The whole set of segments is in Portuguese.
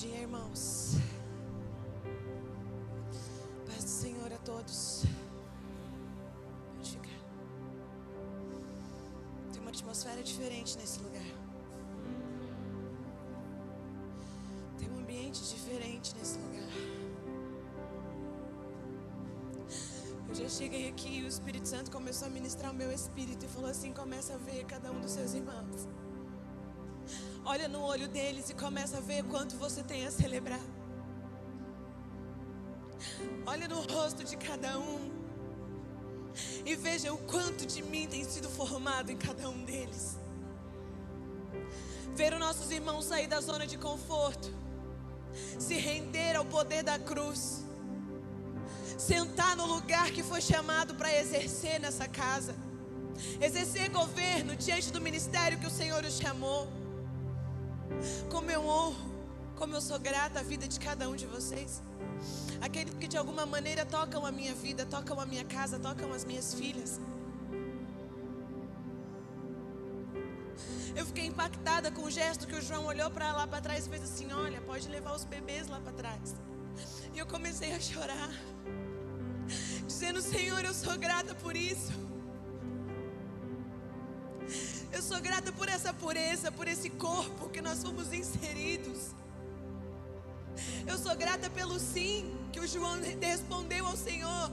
dia, irmãos. Paz do Senhor a todos. Pode ficar. Tem uma atmosfera diferente nesse lugar. Tem um ambiente diferente nesse lugar. Eu já cheguei aqui e o Espírito Santo começou a ministrar o meu espírito e falou assim: começa a ver cada um dos seus irmãos. Olha no olho deles e começa a ver quanto você tem a celebrar. Olha no rosto de cada um e veja o quanto de mim tem sido formado em cada um deles. Ver os nossos irmãos sair da zona de conforto, se render ao poder da cruz, sentar no lugar que foi chamado para exercer nessa casa, exercer governo diante do ministério que o Senhor os chamou. Como eu honro, como eu sou grata à vida de cada um de vocês. Aqueles que de alguma maneira tocam a minha vida, tocam a minha casa, tocam as minhas filhas. Eu fiquei impactada com o gesto que o João olhou para lá para trás e fez assim: Olha, pode levar os bebês lá para trás. E eu comecei a chorar, dizendo: Senhor, eu sou grata por isso. Sou grata por essa pureza, por esse corpo que nós fomos inseridos. Eu sou grata pelo sim que o João respondeu ao Senhor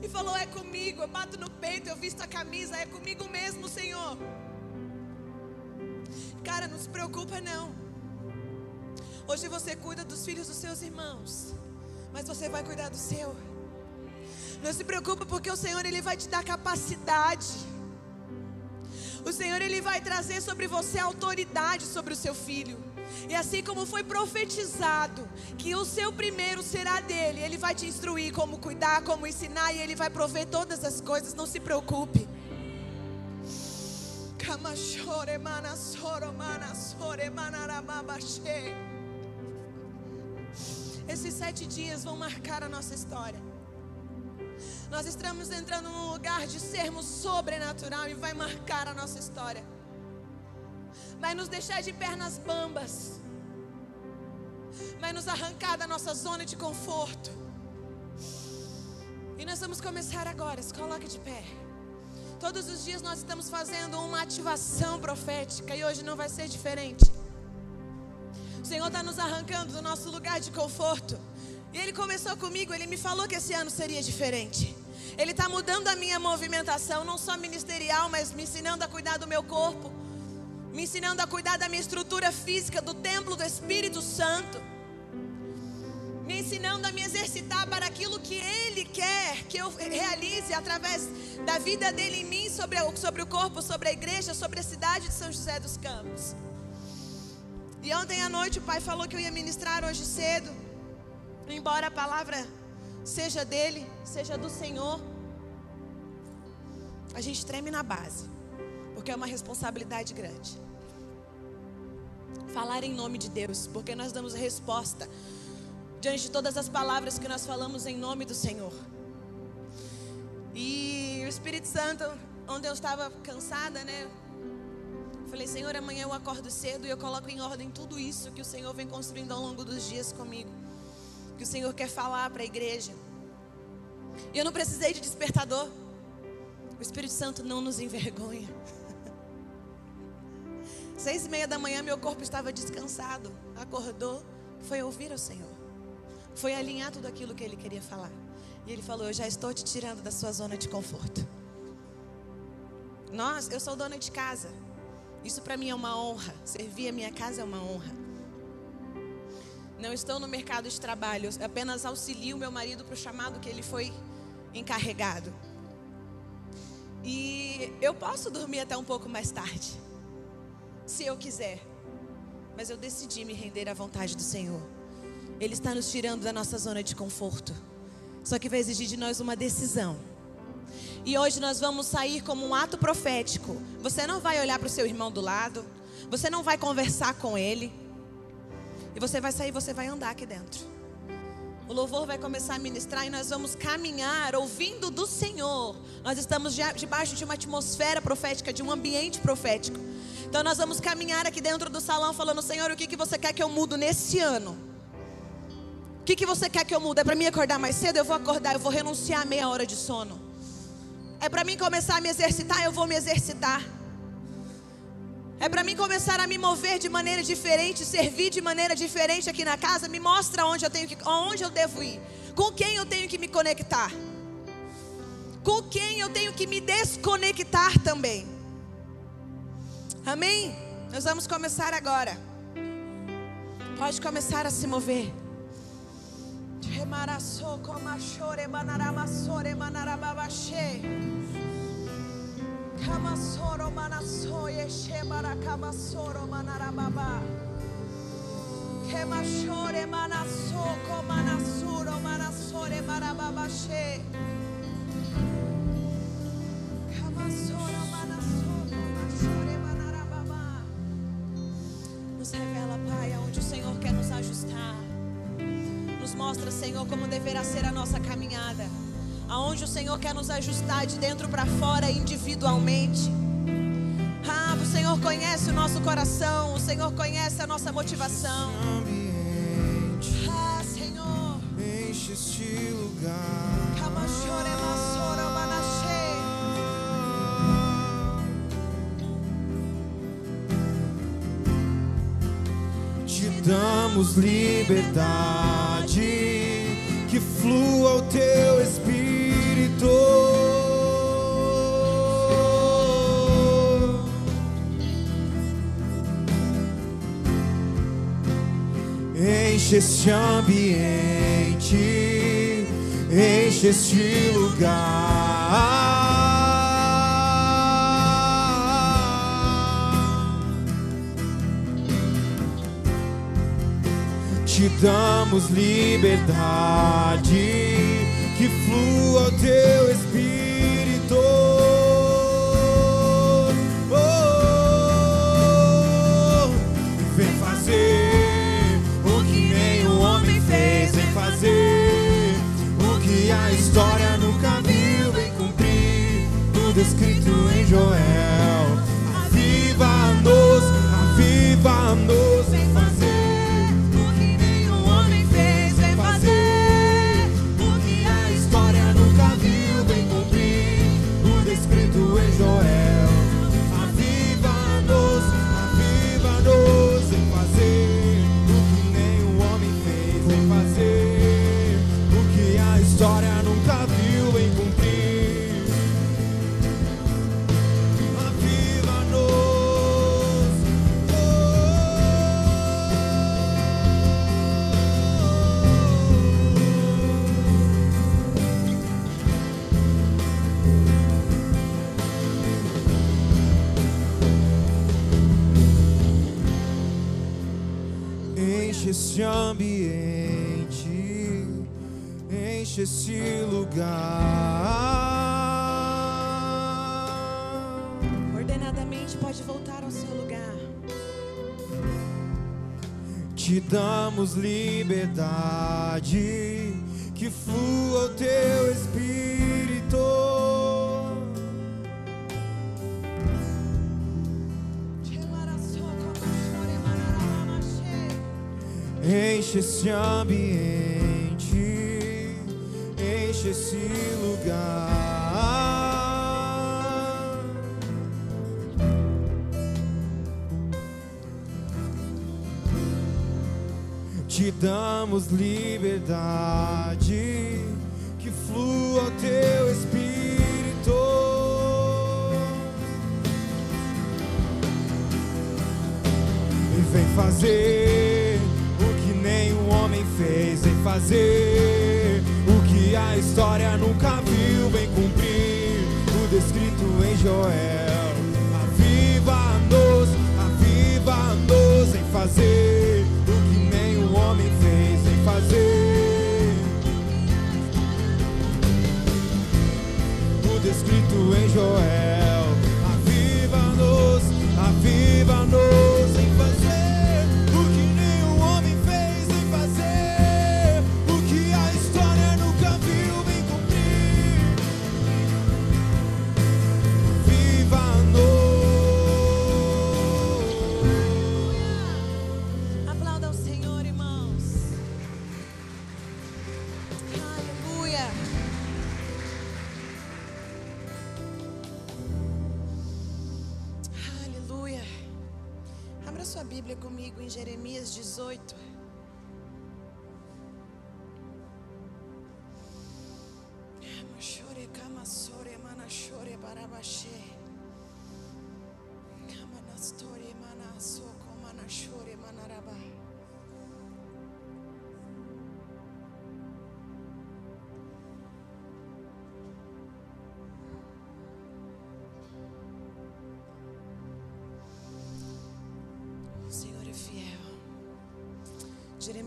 e falou: É comigo. Eu bato no peito, eu visto a camisa, é comigo mesmo, Senhor. Cara, não se preocupa não. Hoje você cuida dos filhos dos seus irmãos, mas você vai cuidar do seu. Não se preocupa porque o Senhor ele vai te dar capacidade. O Senhor ele vai trazer sobre você autoridade sobre o seu filho. E assim como foi profetizado que o seu primeiro será dele, ele vai te instruir como cuidar, como ensinar e ele vai prover todas as coisas, não se preocupe. Esses sete dias vão marcar a nossa história. Nós estamos entrando num lugar de sermos sobrenatural e vai marcar a nossa história. Vai nos deixar de pernas bambas. Vai nos arrancar da nossa zona de conforto. E nós vamos começar agora. Se coloque de pé. Todos os dias nós estamos fazendo uma ativação profética e hoje não vai ser diferente. O Senhor está nos arrancando do nosso lugar de conforto. E Ele começou comigo, Ele me falou que esse ano seria diferente. Ele está mudando a minha movimentação, não só ministerial, mas me ensinando a cuidar do meu corpo, me ensinando a cuidar da minha estrutura física, do templo do Espírito Santo, me ensinando a me exercitar para aquilo que Ele quer que eu realize através da vida dele em mim, sobre, sobre o corpo, sobre a igreja, sobre a cidade de São José dos Campos. E ontem à noite o pai falou que eu ia ministrar hoje cedo, embora a palavra seja dele, seja do Senhor, a gente treme na base, porque é uma responsabilidade grande. Falar em nome de Deus, porque nós damos resposta diante de todas as palavras que nós falamos em nome do Senhor. E o Espírito Santo, onde eu estava cansada, né? Falei, Senhor, amanhã eu acordo cedo e eu coloco em ordem tudo isso que o Senhor vem construindo ao longo dos dias comigo. Que o Senhor quer falar para a igreja. Eu não precisei de despertador. O Espírito Santo não nos envergonha. Seis e meia da manhã, meu corpo estava descansado. Acordou, foi ouvir o Senhor. Foi alinhar tudo aquilo que ele queria falar. E ele falou: Eu já estou te tirando da sua zona de conforto. Nós, eu sou dona de casa. Isso para mim é uma honra. Servir a minha casa é uma honra. Não estou no mercado de trabalho, apenas auxilio meu marido para o chamado que ele foi encarregado. E eu posso dormir até um pouco mais tarde, se eu quiser. Mas eu decidi me render à vontade do Senhor. Ele está nos tirando da nossa zona de conforto. Só que vai exigir de nós uma decisão. E hoje nós vamos sair como um ato profético. Você não vai olhar para o seu irmão do lado. Você não vai conversar com ele. E você vai sair, você vai andar aqui dentro. O louvor vai começar a ministrar e nós vamos caminhar ouvindo do Senhor. Nós estamos debaixo de uma atmosfera profética, de um ambiente profético. Então nós vamos caminhar aqui dentro do salão falando: Senhor, o que, que você quer que eu mudo nesse ano? que, que você quer que eu mude? É para mim acordar mais cedo? Eu vou acordar, eu vou renunciar a meia hora de sono. É para mim começar a me exercitar? Eu vou me exercitar. É para mim começar a me mover de maneira diferente, servir de maneira diferente aqui na casa. Me mostra onde eu tenho que, onde eu devo ir, com quem eu tenho que me conectar, com quem eu tenho que me desconectar também. Amém? Nós vamos começar agora. Pode começar a se mover. Remaraçou comachore manaramassore manarababachê. Nos revela, Pai, aonde o Senhor quer nos ajustar. Nos mostra, Senhor, como deverá ser a nossa caminhada. Aonde o Senhor quer nos ajustar de dentro para fora individualmente. Ah, o Senhor conhece o nosso coração, o Senhor conhece a nossa motivação. Ah, Senhor. enche este lugar. Te damos liberdade, que flua o teu Enche este ambiente, enche este lugar. Te damos liberdade, que flua o teu espírito. Oh, vem fazer o que nenhum homem fez, vem fazer o que a história nunca viu, vem cumprir tudo escrito em Joel. Aviva-nos, aviva-nos, ambiente, enche este lugar. Ordenadamente pode voltar ao seu lugar. Te damos liberdade, que flua o teu espírito. Esse ambiente, enche esse lugar. Te damos liberdade, que flua teu espírito. Vem fazer fez, vem fazer o que a história nunca viu, vem cumprir tudo escrito em Joel. Aviva-nos, aviva-nos em fazer o que nenhum homem fez, vem fazer tudo escrito em Joel. Aviva-nos, aviva-nos Bíblia comigo em Jeremias 18.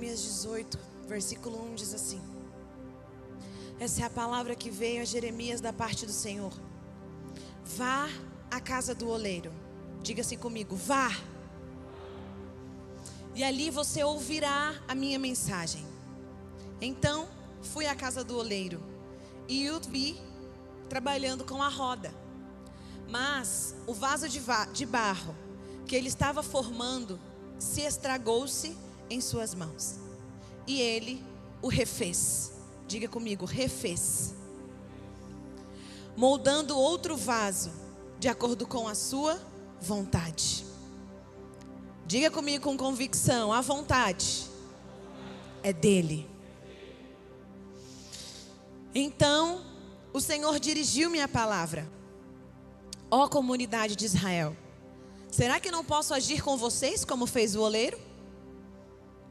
Jeremias 18, versículo 1 diz assim: Essa é a palavra que veio a Jeremias da parte do Senhor. Vá à casa do oleiro. Diga-se comigo, vá. E ali você ouvirá a minha mensagem. Então fui à casa do oleiro e o vi trabalhando com a roda. Mas o vaso de, va de barro que ele estava formando se estragou-se em suas mãos. E ele o refez. Diga comigo, refez. Moldando outro vaso de acordo com a sua vontade. Diga comigo com convicção, a vontade é dele. Então, o Senhor dirigiu-me a palavra. Ó comunidade de Israel, será que não posso agir com vocês como fez o oleiro?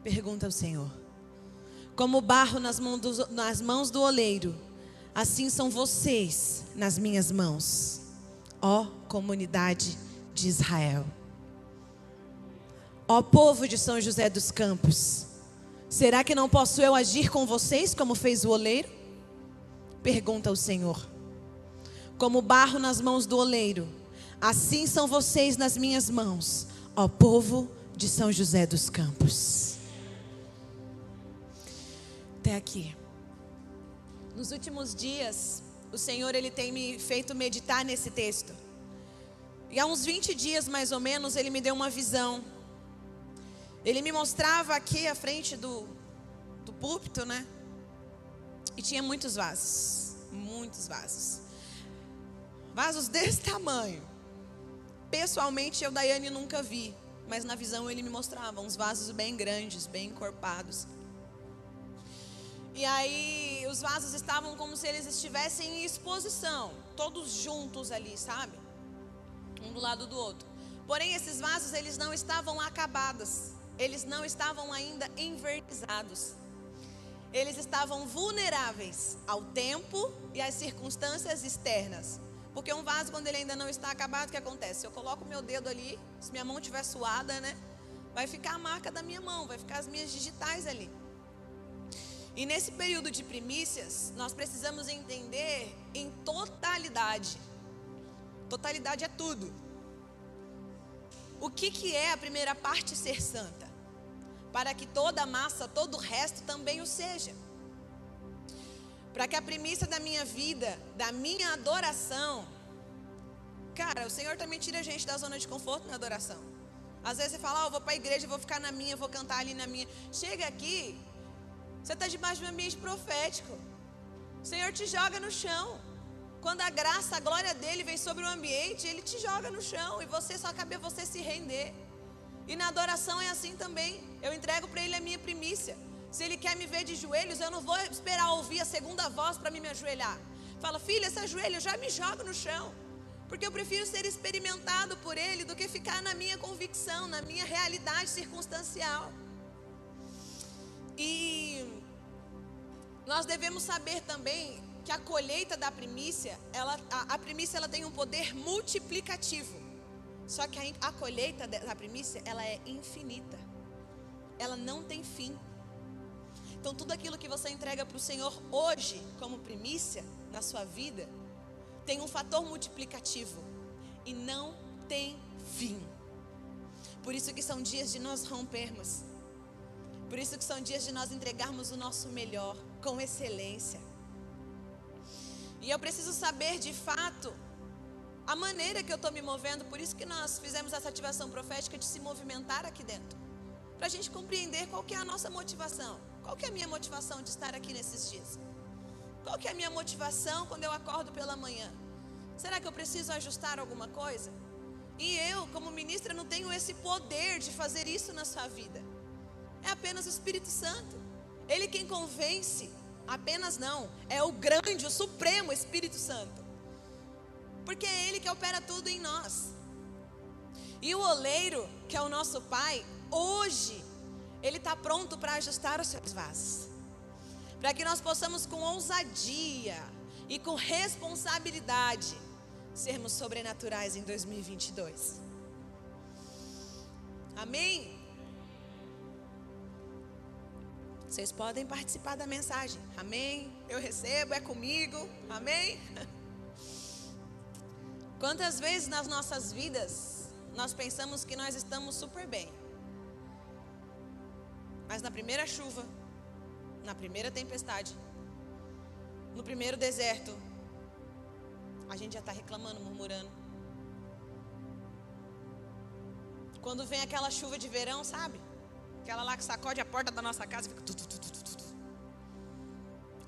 Pergunta o Senhor. Como barro nas mãos, do, nas mãos do oleiro, assim são vocês nas minhas mãos, ó comunidade de Israel. Ó povo de São José dos Campos, será que não posso eu agir com vocês como fez o oleiro? Pergunta o Senhor. Como barro nas mãos do oleiro, assim são vocês nas minhas mãos, ó povo de São José dos Campos. Até aqui. Nos últimos dias, o Senhor ele tem me feito meditar nesse texto. E há uns 20 dias mais ou menos, ele me deu uma visão. Ele me mostrava aqui à frente do, do púlpito, né? E tinha muitos vasos. Muitos vasos. Vasos desse tamanho. Pessoalmente, eu, Daiane, nunca vi. Mas na visão ele me mostrava uns vasos bem grandes, bem encorpados. E aí, os vasos estavam como se eles estivessem em exposição. Todos juntos ali, sabe? Um do lado do outro. Porém, esses vasos, eles não estavam acabados. Eles não estavam ainda envernizados. Eles estavam vulneráveis ao tempo e às circunstâncias externas. Porque um vaso, quando ele ainda não está acabado, o que acontece? Eu coloco meu dedo ali, se minha mão estiver suada, né? Vai ficar a marca da minha mão, vai ficar as minhas digitais ali. E nesse período de primícias, nós precisamos entender em totalidade. Totalidade é tudo. O que, que é a primeira parte ser santa? Para que toda a massa, todo o resto também o seja. Para que a primícia da minha vida, da minha adoração. Cara, o Senhor também tira a gente da zona de conforto na adoração. Às vezes você fala, oh, eu vou para a igreja, vou ficar na minha, vou cantar ali na minha. Chega aqui, você está debaixo de um ambiente profético. O Senhor te joga no chão. Quando a graça, a glória dele vem sobre o ambiente, ele te joga no chão e você só cabe a você se render. E na adoração é assim também. Eu entrego para ele a minha primícia. Se ele quer me ver de joelhos, eu não vou esperar ouvir a segunda voz para me ajoelhar. Fala, filha, se ajoelha, eu já me jogo no chão. Porque eu prefiro ser experimentado por ele do que ficar na minha convicção, na minha realidade circunstancial. E nós devemos saber também que a colheita da primícia, ela, a, a primícia ela tem um poder multiplicativo. Só que a, a colheita da primícia, ela é infinita. Ela não tem fim. Então tudo aquilo que você entrega para o Senhor hoje, como primícia na sua vida, tem um fator multiplicativo e não tem fim. Por isso que são dias de nós rompermos. Por isso que são dias de nós entregarmos o nosso melhor, com excelência. E eu preciso saber de fato a maneira que eu estou me movendo, por isso que nós fizemos essa ativação profética de se movimentar aqui dentro. Para a gente compreender qual que é a nossa motivação. Qual que é a minha motivação de estar aqui nesses dias? Qual que é a minha motivação quando eu acordo pela manhã? Será que eu preciso ajustar alguma coisa? E eu, como ministra, não tenho esse poder de fazer isso na sua vida. É apenas o Espírito Santo. Ele quem convence. Apenas não. É o grande, o supremo Espírito Santo. Porque é Ele que opera tudo em nós. E o oleiro, que é o nosso Pai, hoje, Ele está pronto para ajustar os seus vasos. Para que nós possamos, com ousadia e com responsabilidade, sermos sobrenaturais em 2022. Amém? Vocês podem participar da mensagem. Amém? Eu recebo, é comigo. Amém? Quantas vezes nas nossas vidas nós pensamos que nós estamos super bem. Mas na primeira chuva, na primeira tempestade, no primeiro deserto, a gente já está reclamando, murmurando. Quando vem aquela chuva de verão, sabe? Aquela lá que sacode a porta da nossa casa e fica.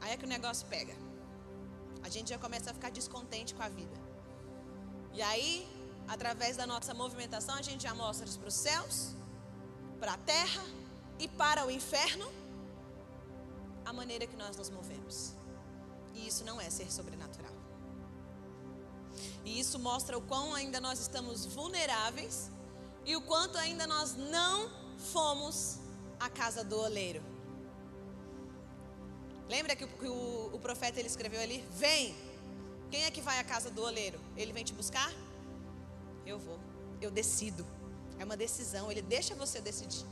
Aí é que o negócio pega. A gente já começa a ficar descontente com a vida. E aí, através da nossa movimentação, a gente já mostra para os céus, para a terra e para o inferno a maneira que nós nos movemos. E isso não é ser sobrenatural. E isso mostra o quão ainda nós estamos vulneráveis e o quanto ainda nós não fomos a casa do oleiro. Lembra que o, o, o profeta ele escreveu ali? Vem! Quem é que vai à casa do oleiro? Ele vem te buscar? Eu vou. Eu decido. É uma decisão. Ele deixa você decidir.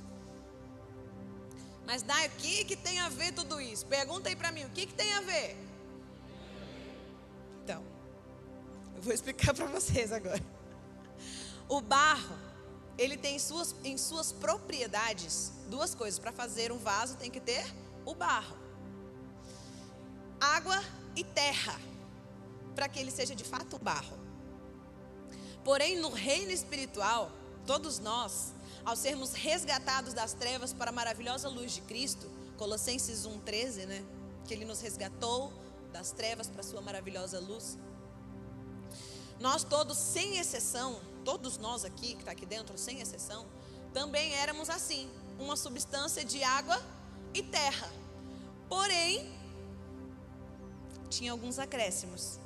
Mas Dai, o que, que tem a ver tudo isso? Pergunta aí para mim, o que, que tem a ver? Então, eu vou explicar para vocês agora. O barro, ele tem em suas, em suas propriedades duas coisas. Para fazer um vaso tem que ter o barro, água e terra, para que ele seja de fato barro. Porém, no reino espiritual, todos nós, ao sermos resgatados das trevas para a maravilhosa luz de Cristo, Colossenses 1,13, né? Que ele nos resgatou das trevas para a sua maravilhosa luz. Nós todos, sem exceção, todos nós aqui, que está aqui dentro, sem exceção, também éramos assim, uma substância de água e terra. Porém, tinha alguns acréscimos.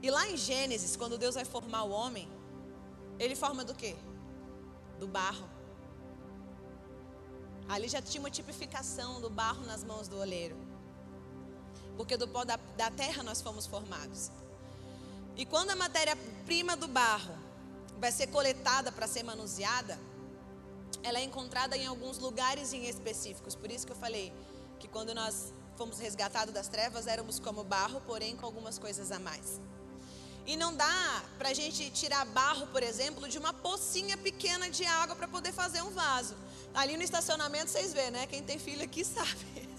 E lá em Gênesis, quando Deus vai formar o homem, ele forma do quê? Do barro. Ali já tinha uma tipificação do barro nas mãos do oleiro porque do pó da, da terra nós fomos formados. E quando a matéria-prima do barro vai ser coletada para ser manuseada, ela é encontrada em alguns lugares em específicos. Por isso que eu falei que quando nós fomos resgatados das trevas, éramos como barro, porém com algumas coisas a mais. E não dá para a gente tirar barro, por exemplo, de uma pocinha pequena de água para poder fazer um vaso. Ali no estacionamento vocês vê, né? Quem tem filho aqui sabe.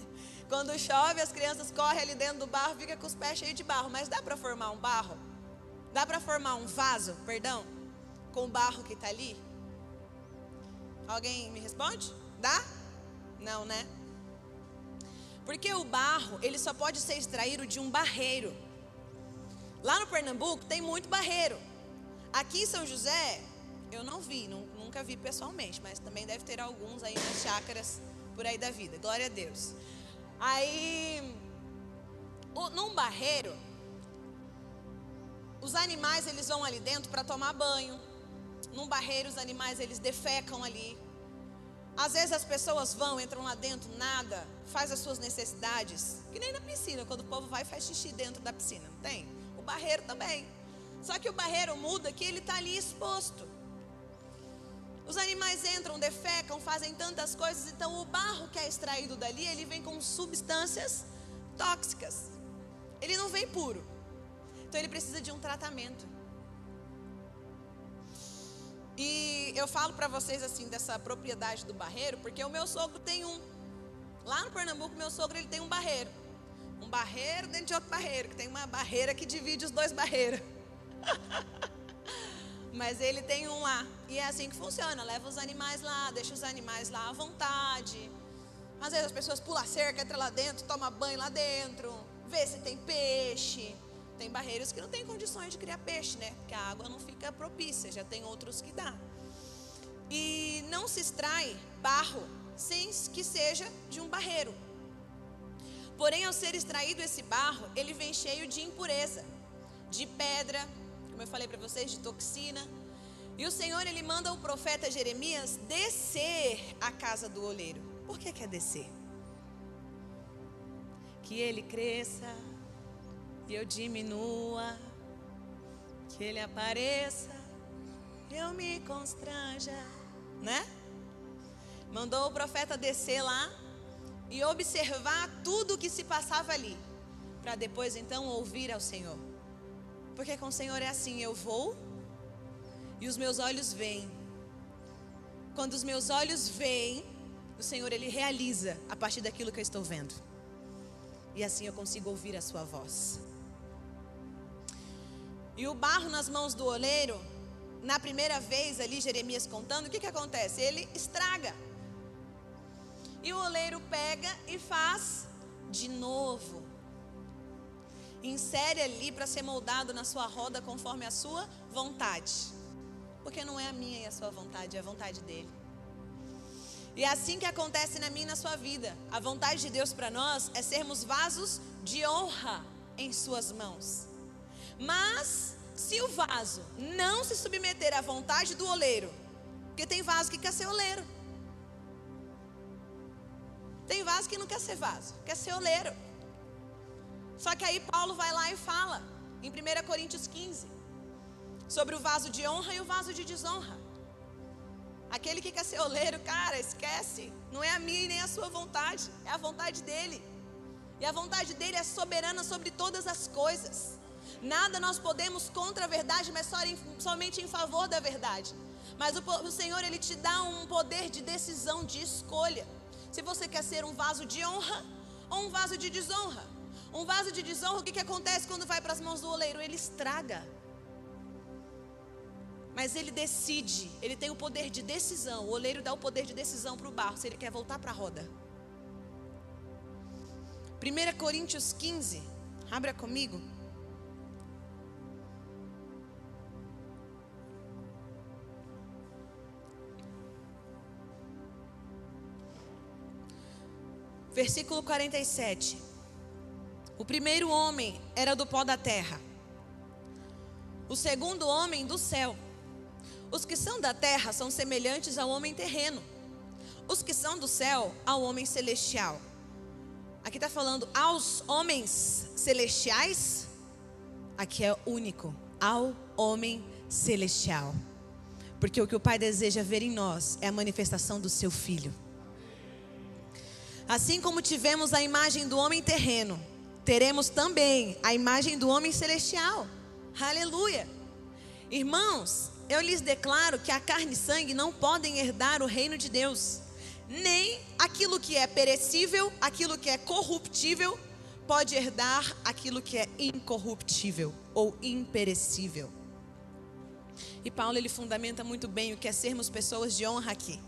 Quando chove, as crianças correm ali dentro do barro, fica com os pés cheios de barro. Mas dá para formar um barro? Dá para formar um vaso, perdão, com o barro que está ali? Alguém me responde? Dá? Não, né? Porque o barro, ele só pode ser extraído de um barreiro. Lá no Pernambuco tem muito barreiro. Aqui em São José, eu não vi, nunca vi pessoalmente, mas também deve ter alguns aí nas chácaras por aí da vida. Glória a Deus. Aí, num barreiro, os animais eles vão ali dentro para tomar banho. Num barreiro os animais eles defecam ali. Às vezes as pessoas vão, entram lá dentro, nada, faz as suas necessidades. Que nem na piscina, quando o povo vai faz xixi dentro da piscina, não tem? O barreiro também. Só que o barreiro muda que ele está ali exposto. Os animais entram, defecam, fazem tantas coisas, então o barro que é extraído dali, ele vem com substâncias tóxicas. Ele não vem puro. Então ele precisa de um tratamento. E eu falo para vocês assim dessa propriedade do barreiro, porque o meu sogro tem um. Lá no Pernambuco, meu sogro ele tem um barreiro. Um barreiro dentro de outro barreiro, que tem uma barreira que divide os dois barreiros. Mas ele tem um lá. E é assim que funciona. Leva os animais lá, deixa os animais lá à vontade. Às vezes as pessoas pulam cerca, entra lá dentro, toma banho lá dentro, vê se tem peixe. Tem barreiros que não tem condições de criar peixe, né? Porque a água não fica propícia, já tem outros que dá. E não se extrai barro sem que seja de um barreiro. Porém, ao ser extraído esse barro, ele vem cheio de impureza, de pedra, como eu falei para vocês, de toxina. E o Senhor, ele manda o profeta Jeremias descer à casa do oleiro. Por que quer descer? Que ele cresça e eu diminua, que ele apareça e eu me constranja, né? Mandou o profeta descer lá e observar tudo o que se passava ali, para depois então ouvir ao Senhor. Porque com o Senhor é assim, eu vou e os meus olhos veem. Quando os meus olhos veem, o Senhor ele realiza a partir daquilo que eu estou vendo. E assim eu consigo ouvir a sua voz. E o barro nas mãos do oleiro, na primeira vez ali, Jeremias contando, o que, que acontece? Ele estraga. E o oleiro pega e faz de novo. Insere ali para ser moldado na sua roda conforme a sua vontade. Porque não é a minha e a sua vontade, é a vontade dele. E é assim que acontece na minha e na sua vida. A vontade de Deus para nós é sermos vasos de honra em suas mãos. Mas se o vaso não se submeter à vontade do oleiro, porque tem vaso que quer ser oleiro. Tem vaso que não quer ser vaso, quer ser oleiro. Só que aí Paulo vai lá e fala, em 1 Coríntios 15, sobre o vaso de honra e o vaso de desonra. Aquele que quer ser oleiro, cara, esquece. Não é a minha nem a sua vontade, é a vontade dele. E a vontade dele é soberana sobre todas as coisas. Nada nós podemos contra a verdade, mas somente em favor da verdade. Mas o, Senhor, Ele te dá um poder de decisão, de escolha. Se você quer ser um vaso de honra ou um vaso de desonra. Um vaso de desonra, o que, que acontece quando vai para as mãos do oleiro? Ele estraga. Mas ele decide, ele tem o poder de decisão. O oleiro dá o poder de decisão para o barro, se ele quer voltar para a roda. 1 Coríntios 15, abra comigo. Versículo 47. O primeiro homem era do pó da terra, o segundo homem do céu. Os que são da terra são semelhantes ao homem terreno, os que são do céu ao homem celestial. Aqui está falando aos homens celestiais, aqui é único, ao homem celestial. Porque o que o Pai deseja ver em nós é a manifestação do seu Filho. Assim como tivemos a imagem do homem terreno, teremos também a imagem do homem celestial. Aleluia. Irmãos, eu lhes declaro que a carne e sangue não podem herdar o reino de Deus, nem aquilo que é perecível, aquilo que é corruptível, pode herdar aquilo que é incorruptível ou imperecível. E Paulo ele fundamenta muito bem o que é sermos pessoas de honra aqui.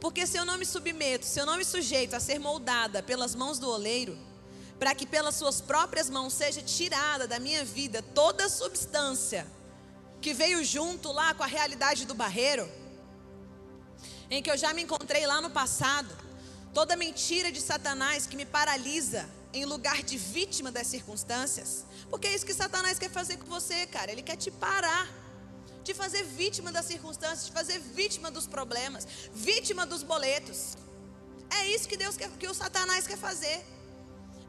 Porque se eu não me submeto, se eu não me sujeito a ser moldada pelas mãos do oleiro, para que pelas suas próprias mãos seja tirada da minha vida toda substância que veio junto lá com a realidade do barreiro, em que eu já me encontrei lá no passado, toda mentira de Satanás que me paralisa em lugar de vítima das circunstâncias, porque é isso que Satanás quer fazer com você, cara, ele quer te parar te fazer vítima das circunstâncias, te fazer vítima dos problemas, vítima dos boletos. É isso que Deus quer, que o Satanás quer fazer.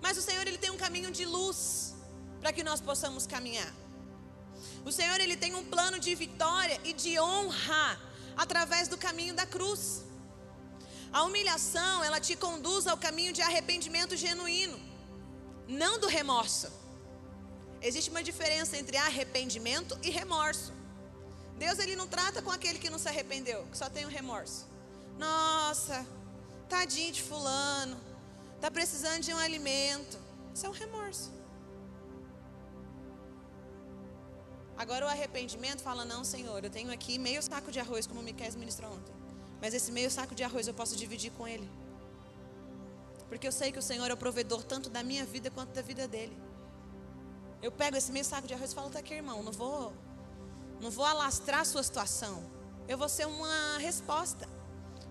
Mas o Senhor ele tem um caminho de luz para que nós possamos caminhar. O Senhor ele tem um plano de vitória e de honra através do caminho da cruz. A humilhação, ela te conduz ao caminho de arrependimento genuíno, não do remorso. Existe uma diferença entre arrependimento e remorso. Deus ele não trata com aquele que não se arrependeu, que só tem um remorso. Nossa, tadinho de fulano, tá precisando de um alimento. Isso é um remorso. Agora o arrependimento fala: Não, Senhor, eu tenho aqui meio saco de arroz, como Miquel ministrou ontem. Mas esse meio saco de arroz eu posso dividir com Ele. Porque eu sei que o Senhor é o provedor tanto da minha vida quanto da vida dele. Eu pego esse meio saco de arroz e falo, tá aqui, irmão, não vou, não vou alastrar a sua situação. Eu vou ser uma resposta.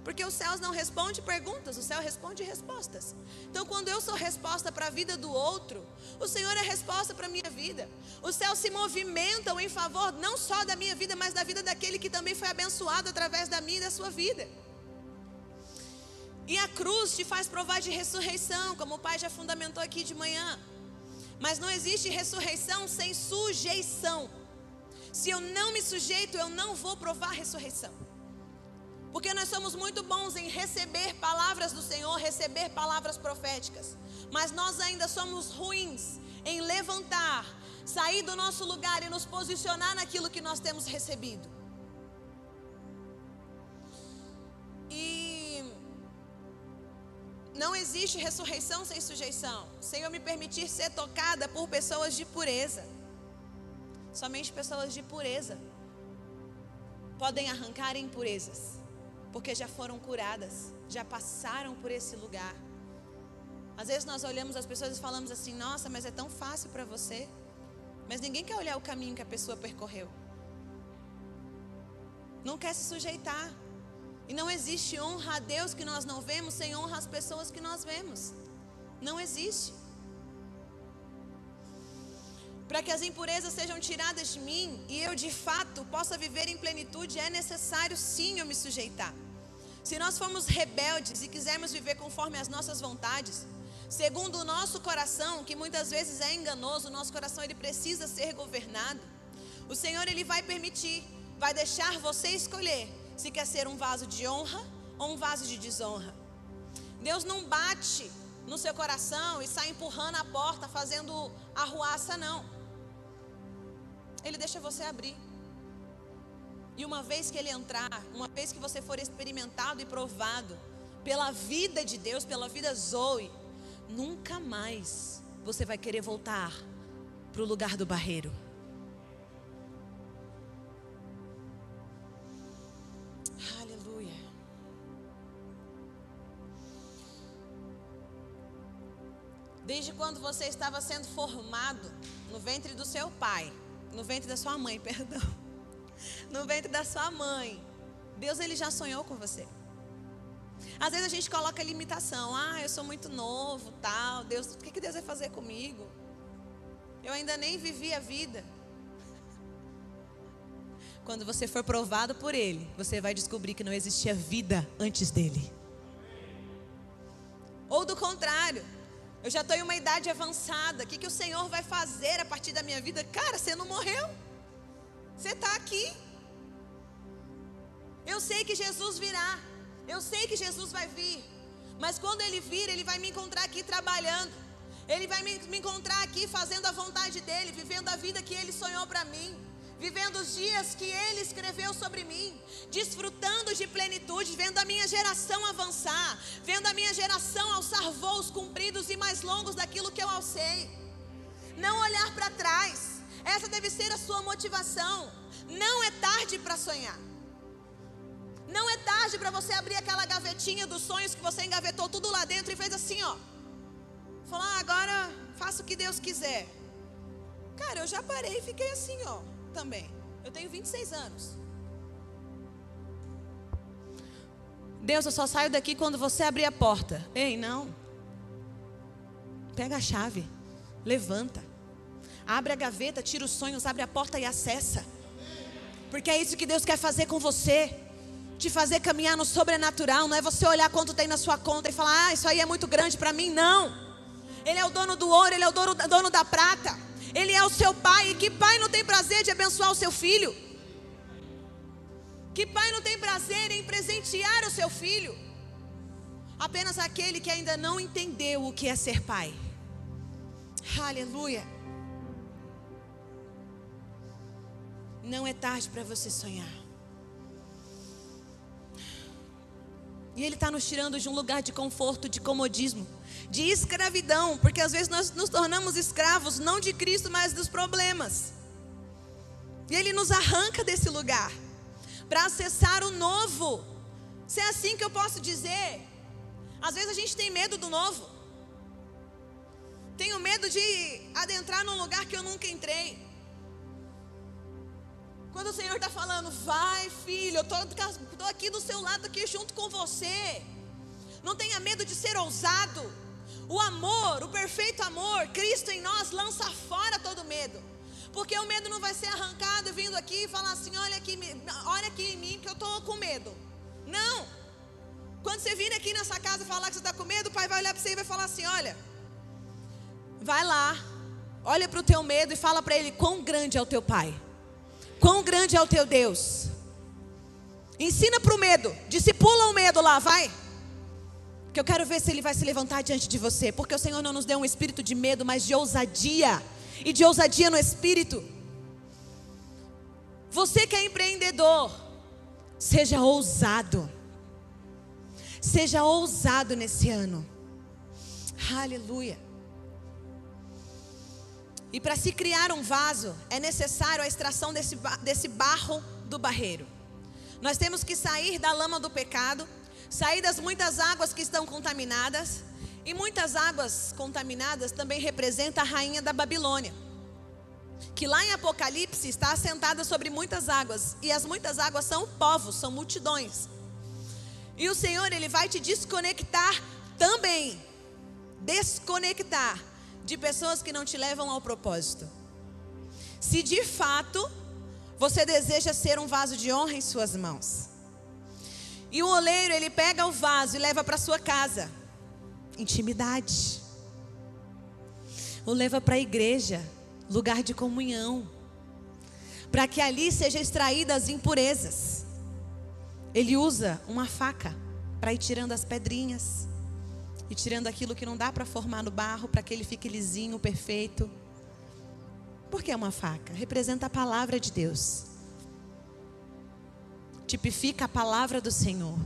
Porque os céus não respondem perguntas, o céu responde respostas. Então, quando eu sou resposta para a vida do outro, o Senhor é resposta para a minha vida. Os céus se movimentam em favor não só da minha vida, mas da vida daquele que também foi abençoado através da minha e da sua vida. E a cruz te faz provar de ressurreição, como o Pai já fundamentou aqui de manhã. Mas não existe ressurreição sem sujeição. Se eu não me sujeito, eu não vou provar ressurreição. Porque nós somos muito bons em receber palavras do Senhor, receber palavras proféticas. Mas nós ainda somos ruins em levantar, sair do nosso lugar e nos posicionar naquilo que nós temos recebido. E não existe ressurreição sem sujeição. Sem eu me permitir ser tocada por pessoas de pureza. Somente pessoas de pureza podem arrancar impurezas porque já foram curadas, já passaram por esse lugar. Às vezes nós olhamos as pessoas e falamos assim: nossa, mas é tão fácil para você. Mas ninguém quer olhar o caminho que a pessoa percorreu. Não quer se sujeitar. E não existe honra a Deus que nós não vemos sem honra às pessoas que nós vemos. Não existe. Para que as impurezas sejam tiradas de mim e eu de fato possa viver em plenitude, é necessário sim eu me sujeitar. Se nós formos rebeldes e quisermos viver conforme as nossas vontades, segundo o nosso coração, que muitas vezes é enganoso, o nosso coração ele precisa ser governado. O Senhor ele vai permitir, vai deixar você escolher se quer ser um vaso de honra ou um vaso de desonra. Deus não bate no seu coração e sai empurrando a porta, fazendo arruaça, não. Ele deixa você abrir. E uma vez que ele entrar, uma vez que você for experimentado e provado pela vida de Deus, pela vida Zoe, nunca mais você vai querer voltar para o lugar do barreiro. Aleluia. Desde quando você estava sendo formado no ventre do seu pai, no ventre da sua mãe, perdão. No ventre da sua mãe. Deus ele já sonhou com você. Às vezes a gente coloca limitação. Ah, eu sou muito novo, tal. Deus, o que, que Deus vai fazer comigo? Eu ainda nem vivi a vida. Quando você for provado por Ele, você vai descobrir que não existia vida antes dele. Ou do contrário, eu já estou em uma idade avançada. O que, que o Senhor vai fazer a partir da minha vida? Cara, você não morreu. Você está aqui. Eu sei que Jesus virá. Eu sei que Jesus vai vir. Mas quando ele vir, ele vai me encontrar aqui trabalhando. Ele vai me, me encontrar aqui fazendo a vontade dele, vivendo a vida que ele sonhou para mim vivendo os dias que Ele escreveu sobre mim, desfrutando de plenitude, vendo a minha geração avançar, vendo a minha geração alçar voos cumpridos e mais longos daquilo que eu alcei. Não olhar para trás, essa deve ser a sua motivação. Não é tarde para sonhar. Não é tarde para você abrir aquela gavetinha dos sonhos que você engavetou tudo lá dentro e fez assim, ó. Falar, ah, agora faça o que Deus quiser. Cara, eu já parei e fiquei assim, ó também. Eu tenho 26 anos. Deus, eu só saio daqui quando você abrir a porta. Ei, não. Pega a chave. Levanta. Abre a gaveta, tira os sonhos, abre a porta e acessa. Porque é isso que Deus quer fazer com você. Te fazer caminhar no sobrenatural. Não é você olhar quanto tem na sua conta e falar, ah, isso aí é muito grande para mim. Não. Ele é o dono do ouro, ele é o dono, dono da prata. Ele é o seu pai. E que pai não tem prazer de abençoar o seu filho? Que pai não tem prazer em presentear o seu filho? Apenas aquele que ainda não entendeu o que é ser pai. Aleluia. Não é tarde para você sonhar. E Ele está nos tirando de um lugar de conforto, de comodismo de escravidão, porque às vezes nós nos tornamos escravos não de Cristo, mas dos problemas. E Ele nos arranca desse lugar para acessar o novo. Se é assim que eu posso dizer, às vezes a gente tem medo do novo. Tenho medo de adentrar num lugar que eu nunca entrei. Quando o Senhor está falando, vai filho, eu estou aqui do seu lado, aqui junto com você. Não tenha medo de ser ousado. O amor, o perfeito amor, Cristo em nós lança fora todo medo. Porque o medo não vai ser arrancado vindo aqui e falar assim: olha aqui, olha aqui em mim que eu estou com medo. Não. Quando você vir aqui nessa casa falar que você está com medo, o pai vai olhar para você e vai falar assim: olha, vai lá, olha para o teu medo e fala para ele quão grande é o teu pai, quão grande é o teu Deus. Ensina para o medo, discipula o medo lá, vai. Que eu quero ver se ele vai se levantar diante de você. Porque o Senhor não nos deu um espírito de medo, mas de ousadia. E de ousadia no espírito. Você que é empreendedor, seja ousado. Seja ousado nesse ano. Aleluia. E para se criar um vaso, é necessário a extração desse, desse barro do barreiro. Nós temos que sair da lama do pecado Sair das muitas águas que estão contaminadas. E muitas águas contaminadas também representa a rainha da Babilônia. Que lá em Apocalipse está assentada sobre muitas águas. E as muitas águas são povos, são multidões. E o Senhor, Ele vai te desconectar também. Desconectar de pessoas que não te levam ao propósito. Se de fato você deseja ser um vaso de honra em suas mãos. E o oleiro, ele pega o vaso e leva para sua casa. Intimidade. O leva para a igreja, lugar de comunhão. Para que ali sejam extraídas as impurezas. Ele usa uma faca para ir tirando as pedrinhas e tirando aquilo que não dá para formar no barro, para que ele fique lisinho, perfeito. Por que é uma faca? Representa a palavra de Deus tipifica a palavra do Senhor.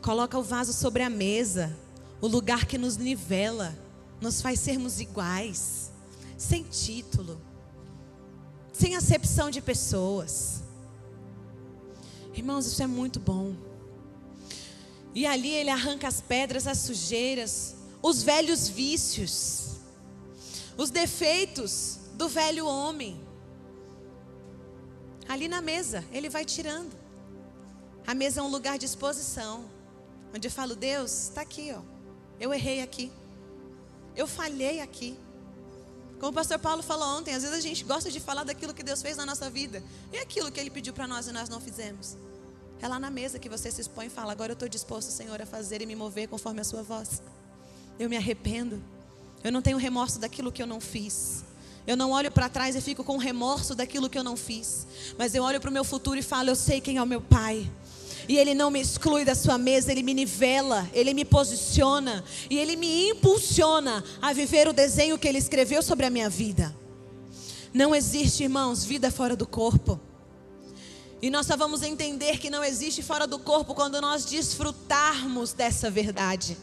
Coloca o vaso sobre a mesa, o lugar que nos nivela, nos faz sermos iguais, sem título, sem acepção de pessoas. Irmãos, isso é muito bom. E ali ele arranca as pedras, as sujeiras, os velhos vícios, os defeitos do velho homem. Ali na mesa, ele vai tirando. A mesa é um lugar de exposição. Onde eu falo, Deus, está aqui, ó. Eu errei aqui. Eu falhei aqui. Como o pastor Paulo falou ontem, às vezes a gente gosta de falar daquilo que Deus fez na nossa vida. E aquilo que Ele pediu para nós e nós não fizemos. É lá na mesa que você se expõe e fala: Agora eu estou disposto, Senhor, a fazer e me mover conforme a Sua voz. Eu me arrependo. Eu não tenho remorso daquilo que eu não fiz. Eu não olho para trás e fico com remorso daquilo que eu não fiz. Mas eu olho para o meu futuro e falo: Eu sei quem é o meu Pai. E Ele não me exclui da sua mesa, Ele me nivela, Ele me posiciona e Ele me impulsiona a viver o desenho que Ele escreveu sobre a minha vida. Não existe, irmãos, vida fora do corpo. E nós só vamos entender que não existe fora do corpo quando nós desfrutarmos dessa verdade.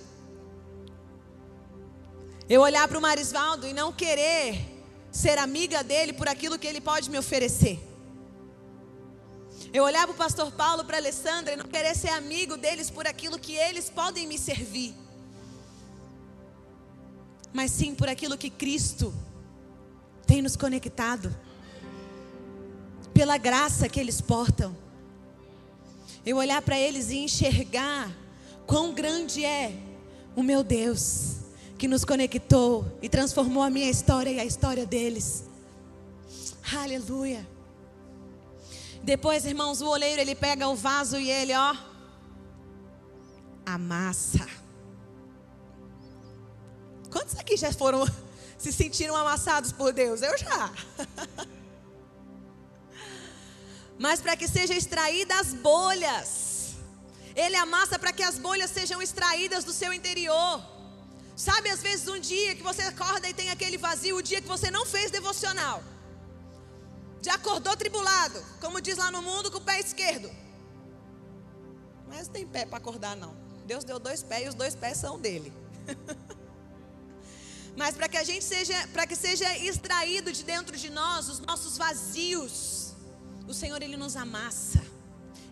Eu olhar para o Marisvaldo e não querer ser amiga dele por aquilo que ele pode me oferecer. Eu olhar para o pastor Paulo, para a Alessandra e não querer ser amigo deles por aquilo que eles podem me servir. Mas sim por aquilo que Cristo tem nos conectado. Pela graça que eles portam. Eu olhar para eles e enxergar quão grande é o meu Deus que nos conectou e transformou a minha história e a história deles. Aleluia. Depois, irmãos, o oleiro ele pega o vaso e ele, ó, amassa. Quantos aqui já foram, se sentiram amassados por Deus? Eu já. Mas para que sejam extraídas as bolhas, ele amassa para que as bolhas sejam extraídas do seu interior. Sabe, às vezes, um dia que você acorda e tem aquele vazio, o dia que você não fez devocional. Já acordou tribulado, como diz lá no mundo, com o pé esquerdo. Mas não tem pé para acordar, não. Deus deu dois pés e os dois pés são dele. Mas para que a gente seja, para que seja extraído de dentro de nós os nossos vazios, o Senhor ele nos amassa.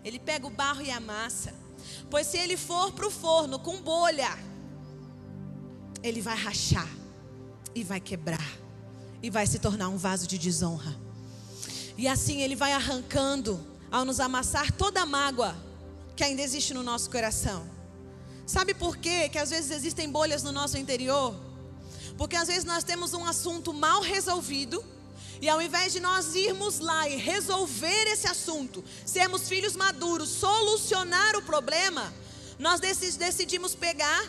Ele pega o barro e amassa. Pois se ele for para o forno com bolha, ele vai rachar. e vai quebrar, e vai se tornar um vaso de desonra. E assim ele vai arrancando, ao nos amassar toda a mágoa que ainda existe no nosso coração. Sabe por quê que às vezes existem bolhas no nosso interior? Porque às vezes nós temos um assunto mal resolvido. E ao invés de nós irmos lá e resolver esse assunto, sermos filhos maduros, solucionar o problema, nós decidimos pegar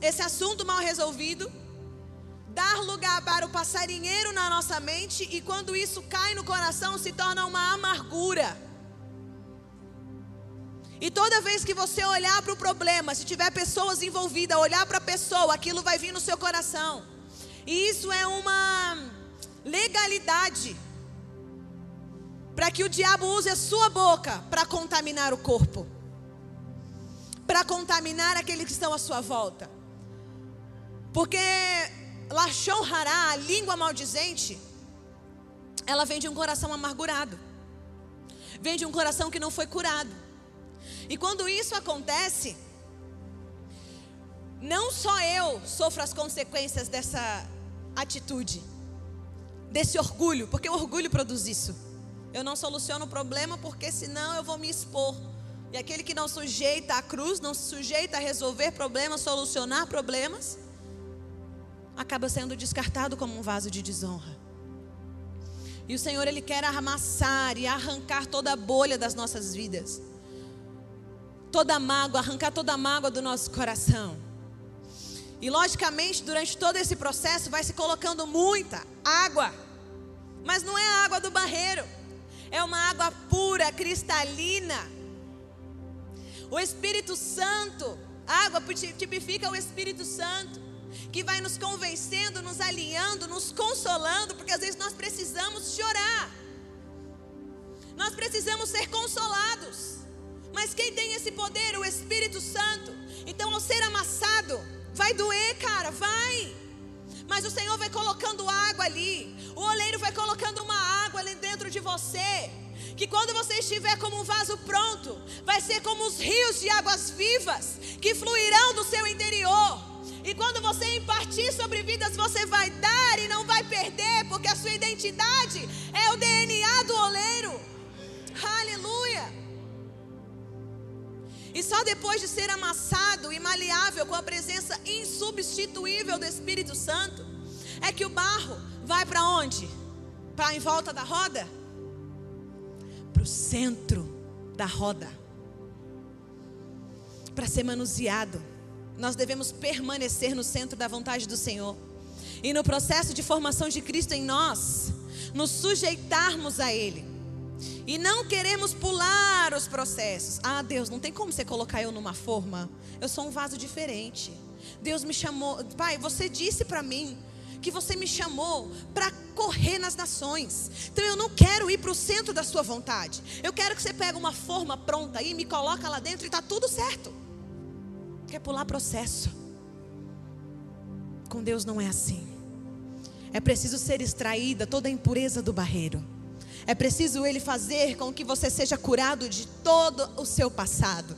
esse assunto mal resolvido, dar lugar para o passarinheiro na nossa mente, e quando isso cai no coração, se torna uma amargura. E toda vez que você olhar para o problema, se tiver pessoas envolvidas, olhar para a pessoa, aquilo vai vir no seu coração. E isso é uma legalidade para que o diabo use a sua boca para contaminar o corpo, para contaminar aqueles que estão à sua volta. Porque Lachon Hará, a língua maldizente, ela vem de um coração amargurado, vem de um coração que não foi curado. E quando isso acontece, não só eu sofro as consequências dessa atitude, desse orgulho, porque o orgulho produz isso. Eu não soluciono o problema porque senão eu vou me expor. E aquele que não sujeita a cruz, não se sujeita a resolver problemas, solucionar problemas, acaba sendo descartado como um vaso de desonra. E o Senhor, Ele quer amassar e arrancar toda a bolha das nossas vidas toda a mágoa, arrancar toda a mágoa do nosso coração. E logicamente, durante todo esse processo, vai se colocando muita água. Mas não é a água do barreiro, é uma água pura, cristalina. O Espírito Santo, água tipifica o Espírito Santo, que vai nos convencendo, nos alinhando, nos consolando, porque às vezes nós precisamos chorar, nós precisamos ser consolados. Mas quem tem esse poder? O Espírito Santo. Então, ao ser amassado, vai doer, cara, vai. Mas o Senhor vai colocando água ali. O oleiro vai colocando uma água ali dentro de você. Que quando você estiver como um vaso pronto, vai ser como os rios de águas vivas que fluirão do seu interior. E quando você impartir sobre vidas, você vai dar e não vai perder, porque a sua identidade é o DNA só depois de ser amassado e maleável com a presença insubstituível do Espírito Santo, é que o barro vai para onde? Para em volta da roda? Para o centro da roda. Para ser manuseado. Nós devemos permanecer no centro da vontade do Senhor. E no processo de formação de Cristo em nós, nos sujeitarmos a Ele e não queremos pular os processos. Ah, Deus, não tem como você colocar eu numa forma. Eu sou um vaso diferente. Deus me chamou. Pai, você disse para mim que você me chamou para correr nas nações. Então eu não quero ir para o centro da sua vontade. Eu quero que você pegue uma forma pronta e me coloca lá dentro e está tudo certo. Quer pular processo? Com Deus não é assim. É preciso ser extraída toda a impureza do barreiro. É preciso Ele fazer com que você seja curado de todo o seu passado.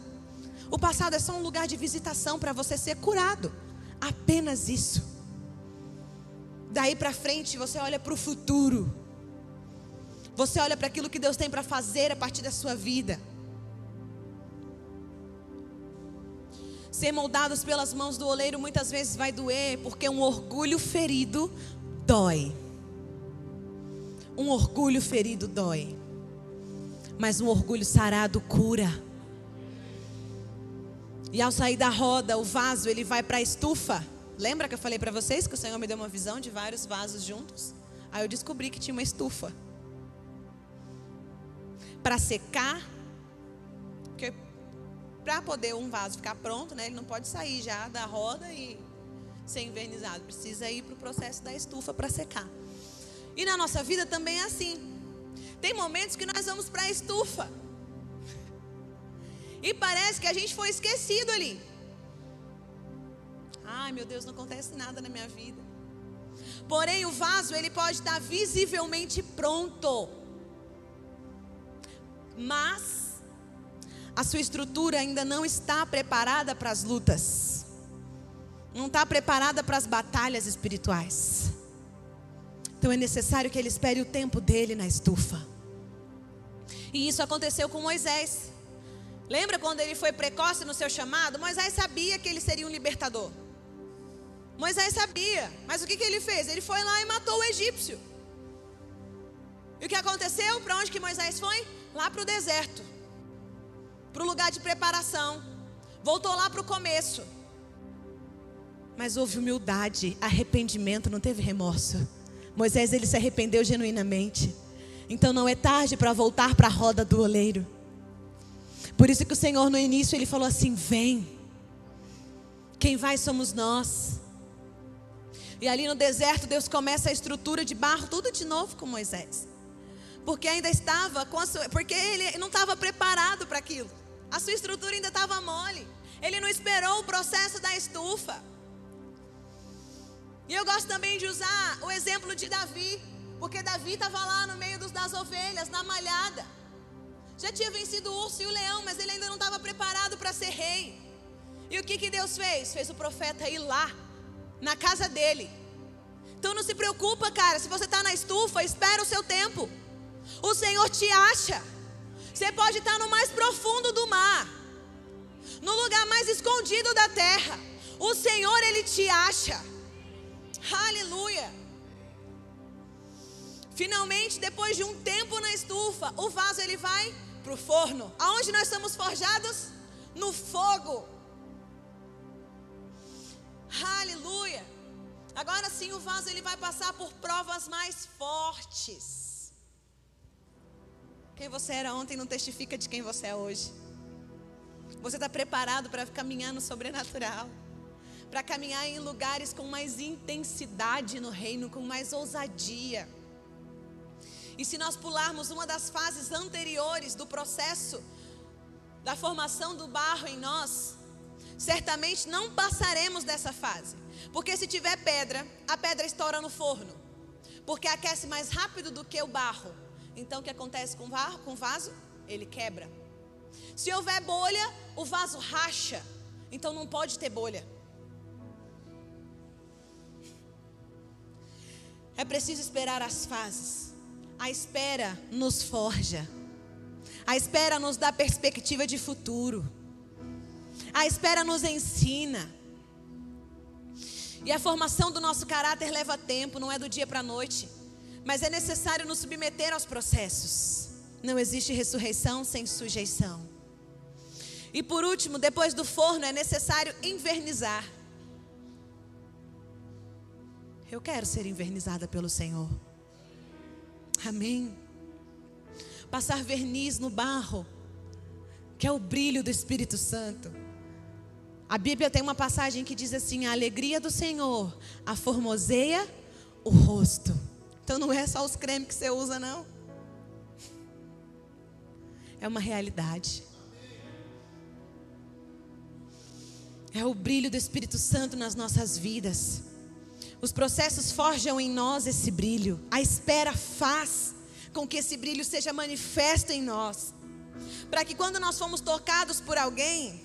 O passado é só um lugar de visitação para você ser curado. Apenas isso. Daí para frente você olha para o futuro. Você olha para aquilo que Deus tem para fazer a partir da sua vida. Ser moldados pelas mãos do oleiro muitas vezes vai doer, porque um orgulho ferido dói. Um orgulho ferido dói, mas um orgulho sarado cura. E ao sair da roda, o vaso ele vai para a estufa. Lembra que eu falei para vocês que o Senhor me deu uma visão de vários vasos juntos? Aí eu descobri que tinha uma estufa para secar, porque para poder um vaso ficar pronto, né, ele não pode sair já da roda e ser invernizado, precisa ir para o processo da estufa para secar. E na nossa vida também é assim. Tem momentos que nós vamos para a estufa. E parece que a gente foi esquecido ali. Ai, meu Deus, não acontece nada na minha vida. Porém, o vaso, ele pode estar visivelmente pronto. Mas a sua estrutura ainda não está preparada para as lutas. não está preparada para as batalhas espirituais. Então é necessário que ele espere o tempo dele na estufa. E isso aconteceu com Moisés. Lembra quando ele foi precoce no seu chamado? Moisés sabia que ele seria um libertador. Moisés sabia, mas o que, que ele fez? Ele foi lá e matou o egípcio. E o que aconteceu? Para onde que Moisés foi? Lá para o deserto, para o lugar de preparação. Voltou lá para o começo. Mas houve humildade, arrependimento, não teve remorso. Moisés ele se arrependeu genuinamente. Então não é tarde para voltar para a roda do oleiro. Por isso que o Senhor no início ele falou assim: "Vem". Quem vai somos nós. E ali no deserto Deus começa a estrutura de barro tudo de novo com Moisés. Porque ainda estava sua, porque ele não estava preparado para aquilo. A sua estrutura ainda estava mole. Ele não esperou o processo da estufa. E eu gosto também de usar o exemplo de Davi, porque Davi estava lá no meio dos, das ovelhas, na malhada. Já tinha vencido o urso e o leão, mas ele ainda não estava preparado para ser rei. E o que, que Deus fez? Fez o profeta ir lá, na casa dele. Então não se preocupa, cara. Se você está na estufa, espera o seu tempo. O Senhor te acha. Você pode estar no mais profundo do mar, no lugar mais escondido da terra. O Senhor, Ele te acha. Aleluia. Finalmente, depois de um tempo na estufa, o vaso ele vai para o forno. Aonde nós somos forjados? No fogo. Aleluia. Agora sim, o vaso ele vai passar por provas mais fortes. Quem você era ontem não testifica de quem você é hoje. Você está preparado para caminhar no sobrenatural para caminhar em lugares com mais intensidade no reino, com mais ousadia. E se nós pularmos uma das fases anteriores do processo da formação do barro em nós, certamente não passaremos dessa fase. Porque se tiver pedra, a pedra estoura no forno. Porque aquece mais rápido do que o barro. Então o que acontece com o vaso? Ele quebra. Se houver bolha, o vaso racha. Então não pode ter bolha. É preciso esperar as fases. A espera nos forja. A espera nos dá perspectiva de futuro. A espera nos ensina. E a formação do nosso caráter leva tempo, não é do dia para a noite. Mas é necessário nos submeter aos processos. Não existe ressurreição sem sujeição. E por último, depois do forno, é necessário invernizar. Eu quero ser invernizada pelo Senhor. Amém. Passar verniz no barro, que é o brilho do Espírito Santo. A Bíblia tem uma passagem que diz assim: a alegria do Senhor a formoseia o rosto. Então não é só os cremes que você usa, não. É uma realidade. É o brilho do Espírito Santo nas nossas vidas. Os processos forjam em nós esse brilho. A espera faz com que esse brilho seja manifesto em nós. Para que quando nós fomos tocados por alguém,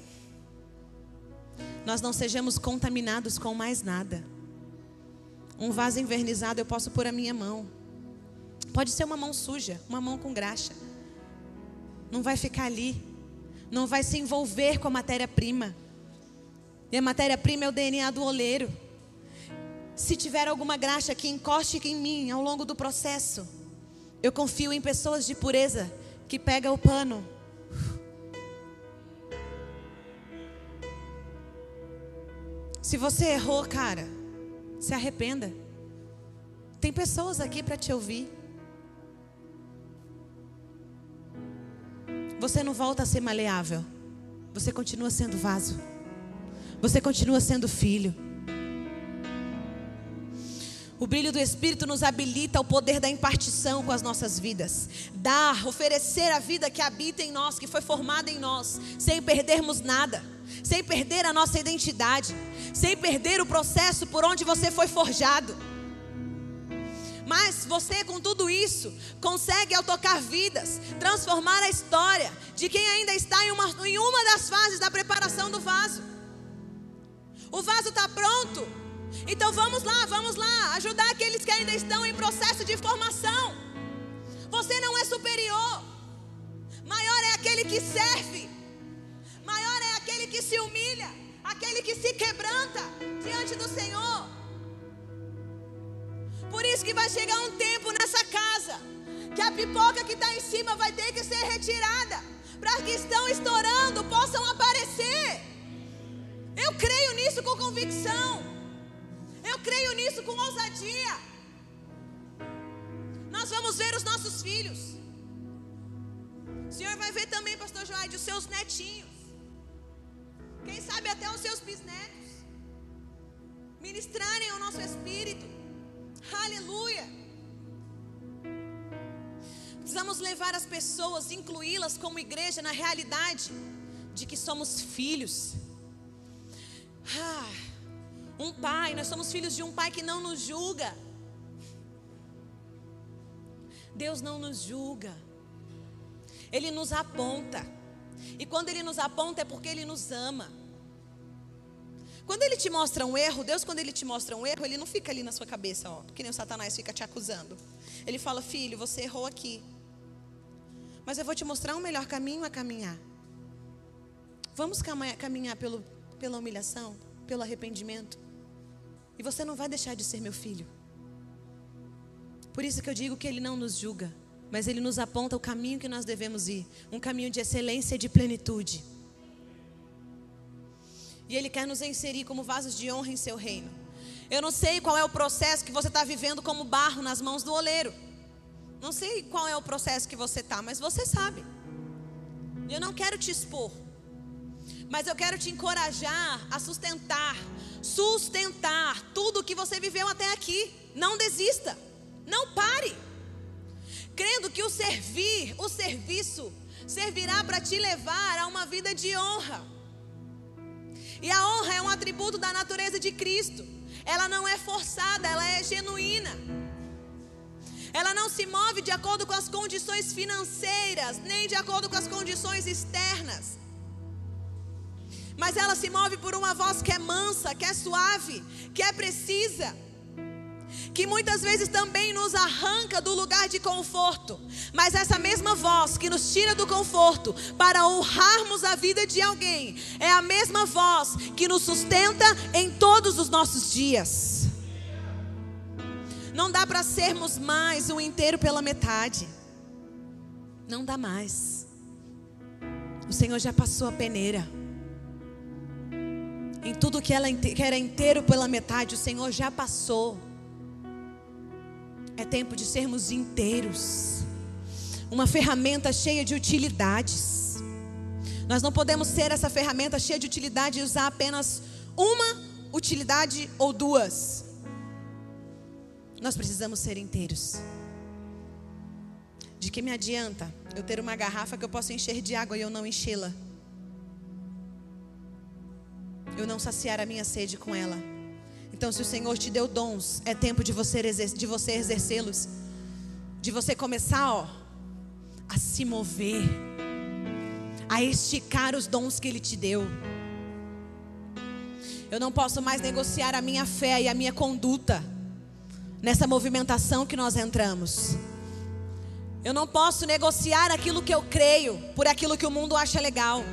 nós não sejamos contaminados com mais nada. Um vaso envernizado eu posso pôr a minha mão. Pode ser uma mão suja, uma mão com graxa. Não vai ficar ali. Não vai se envolver com a matéria-prima. E a matéria-prima é o DNA do oleiro. Se tiver alguma graxa que encoste em mim ao longo do processo, eu confio em pessoas de pureza que pega o pano. Se você errou, cara, se arrependa. Tem pessoas aqui para te ouvir. Você não volta a ser maleável. Você continua sendo vaso. Você continua sendo filho. O brilho do Espírito nos habilita ao poder da impartição com as nossas vidas. Dar, oferecer a vida que habita em nós, que foi formada em nós, sem perdermos nada, sem perder a nossa identidade, sem perder o processo por onde você foi forjado. Mas você, com tudo isso, consegue, ao tocar vidas, transformar a história de quem ainda está em uma, em uma das fases da preparação do vaso. O vaso está pronto. Então vamos lá, vamos lá, ajudar aqueles que ainda estão em processo de formação. Você não é superior. Maior é aquele que serve. Maior é aquele que se humilha, aquele que se quebranta diante do Senhor. Por isso que vai chegar um tempo nessa casa que a pipoca que está em cima vai ter que ser retirada para que estão estourando filhos. O Senhor vai ver também, Pastor Joaide, os seus netinhos. Quem sabe até os seus bisnetos. Ministrarem o nosso espírito. Aleluia. Precisamos levar as pessoas, incluí-las como igreja na realidade de que somos filhos. Ah, um pai, nós somos filhos de um pai que não nos julga. Deus não nos julga. Ele nos aponta. E quando ele nos aponta é porque ele nos ama. Quando ele te mostra um erro, Deus, quando ele te mostra um erro, ele não fica ali na sua cabeça, ó, que nem o Satanás fica te acusando. Ele fala: Filho, você errou aqui. Mas eu vou te mostrar um melhor caminho a caminhar. Vamos caminhar pelo, pela humilhação, pelo arrependimento. E você não vai deixar de ser meu filho. Por isso que eu digo que ele não nos julga, mas ele nos aponta o caminho que nós devemos ir um caminho de excelência e de plenitude. E Ele quer nos inserir como vasos de honra em seu reino. Eu não sei qual é o processo que você está vivendo como barro nas mãos do oleiro. Não sei qual é o processo que você está, mas você sabe. Eu não quero te expor, mas eu quero te encorajar a sustentar, sustentar tudo o que você viveu até aqui. Não desista, não pare. Crendo que o servir, o serviço, servirá para te levar a uma vida de honra. E a honra é um atributo da natureza de Cristo. Ela não é forçada, ela é genuína. Ela não se move de acordo com as condições financeiras, nem de acordo com as condições externas. Mas ela se move por uma voz que é mansa, que é suave, que é precisa que muitas vezes também nos arranca do lugar de conforto. Mas essa mesma voz que nos tira do conforto para honrarmos a vida de alguém, é a mesma voz que nos sustenta em todos os nossos dias. Não dá para sermos mais um inteiro pela metade. Não dá mais. O Senhor já passou a peneira. Em tudo que, ela, que era inteiro pela metade, o Senhor já passou. É tempo de sermos inteiros. Uma ferramenta cheia de utilidades. Nós não podemos ser essa ferramenta cheia de utilidade e usar apenas uma utilidade ou duas. Nós precisamos ser inteiros. De que me adianta eu ter uma garrafa que eu posso encher de água e eu não enchê-la? Eu não saciar a minha sede com ela. Então, se o Senhor te deu dons, é tempo de você, de você exercê-los. De você começar, ó, a se mover, a esticar os dons que Ele te deu. Eu não posso mais negociar a minha fé e a minha conduta nessa movimentação que nós entramos. Eu não posso negociar aquilo que eu creio por aquilo que o mundo acha legal.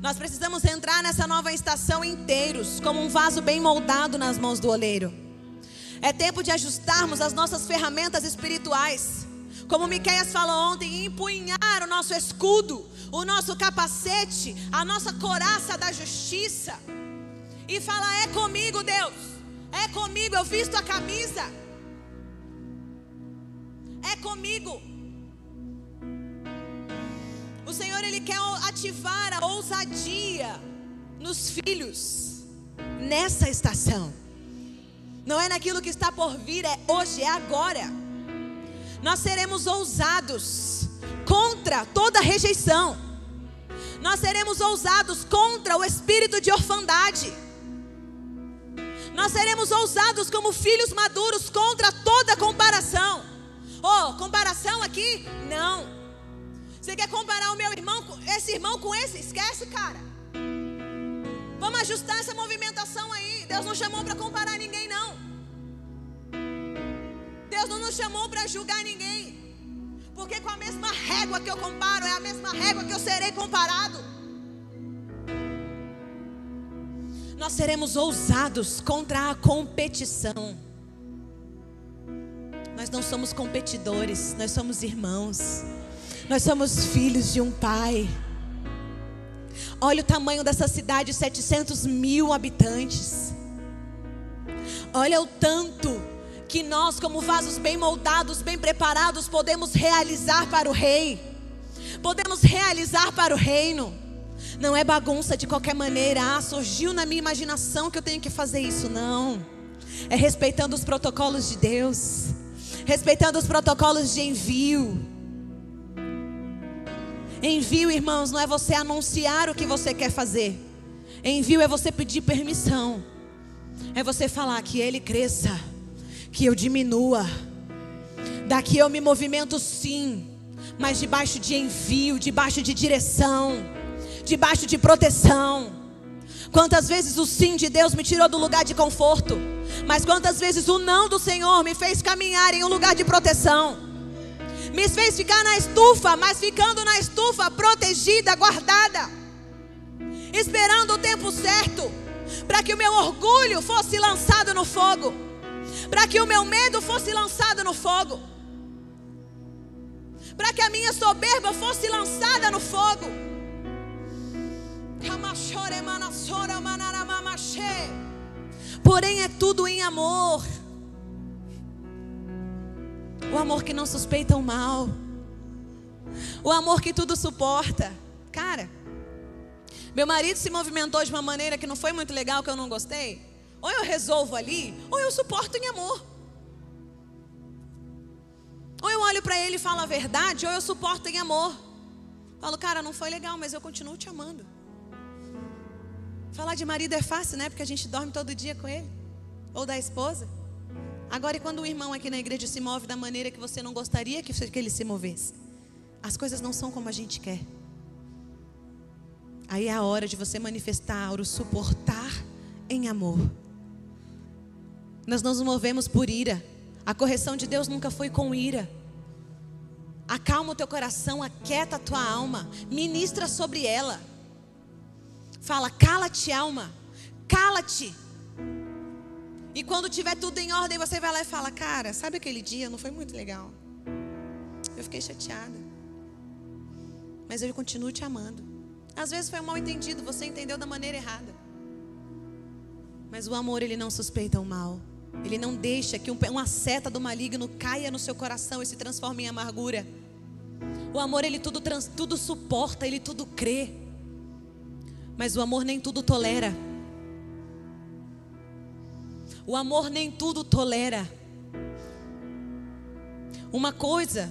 Nós precisamos entrar nessa nova estação inteiros, como um vaso bem moldado nas mãos do oleiro. É tempo de ajustarmos as nossas ferramentas espirituais. Como Miqueias falou ontem, empunhar o nosso escudo, o nosso capacete, a nossa coraça da justiça. E falar: é comigo, Deus. É comigo, eu visto a camisa. É comigo. Senhor ele quer ativar a ousadia nos filhos nessa estação. Não é naquilo que está por vir, é hoje, é agora. Nós seremos ousados contra toda rejeição. Nós seremos ousados contra o espírito de orfandade. Nós seremos ousados como filhos maduros contra toda comparação. Oh, comparação aqui? Não. Você quer comparar o meu irmão, esse irmão com esse? Esquece, cara. Vamos ajustar essa movimentação aí. Deus não chamou para comparar ninguém, não. Deus não nos chamou para julgar ninguém. Porque com a mesma régua que eu comparo, é a mesma régua que eu serei comparado. Nós seremos ousados contra a competição. Nós não somos competidores, nós somos irmãos. Nós somos filhos de um pai. Olha o tamanho dessa cidade, 700 mil habitantes. Olha o tanto que nós, como vasos bem moldados, bem preparados, podemos realizar para o Rei. Podemos realizar para o reino. Não é bagunça de qualquer maneira. Ah, surgiu na minha imaginação que eu tenho que fazer isso. Não. É respeitando os protocolos de Deus. Respeitando os protocolos de envio. Envio, irmãos, não é você anunciar o que você quer fazer. Envio é você pedir permissão. É você falar que ele cresça, que eu diminua. Daqui eu me movimento sim, mas debaixo de envio, debaixo de direção, debaixo de proteção. Quantas vezes o sim de Deus me tirou do lugar de conforto, mas quantas vezes o não do Senhor me fez caminhar em um lugar de proteção me fez ficar na estufa, mas ficando na estufa protegida, guardada, esperando o tempo certo, para que o meu orgulho fosse lançado no fogo, para que o meu medo fosse lançado no fogo, para que a minha soberba fosse lançada no fogo. Porém, é tudo em amor. O amor que não suspeita o mal. O amor que tudo suporta. Cara, meu marido se movimentou de uma maneira que não foi muito legal, que eu não gostei. Ou eu resolvo ali, ou eu suporto em amor. Ou eu olho para ele e falo a verdade, ou eu suporto em amor. Falo, cara, não foi legal, mas eu continuo te amando. Falar de marido é fácil, né? Porque a gente dorme todo dia com ele. Ou da esposa. Agora, e quando o irmão aqui na igreja se move da maneira que você não gostaria que ele se movesse? As coisas não são como a gente quer. Aí é a hora de você manifestar o suportar em amor. Nós não nos movemos por ira. A correção de Deus nunca foi com ira. Acalma o teu coração, aquieta a tua alma, ministra sobre ela. Fala, cala-te, alma, cala-te. E quando tiver tudo em ordem, você vai lá e fala: Cara, sabe aquele dia? Não foi muito legal. Eu fiquei chateada. Mas eu continuo te amando. Às vezes foi um mal entendido, você entendeu da maneira errada. Mas o amor, ele não suspeita o mal. Ele não deixa que uma seta do maligno caia no seu coração e se transforme em amargura. O amor, ele tudo, tudo suporta, ele tudo crê. Mas o amor nem tudo tolera. O amor nem tudo tolera. Uma coisa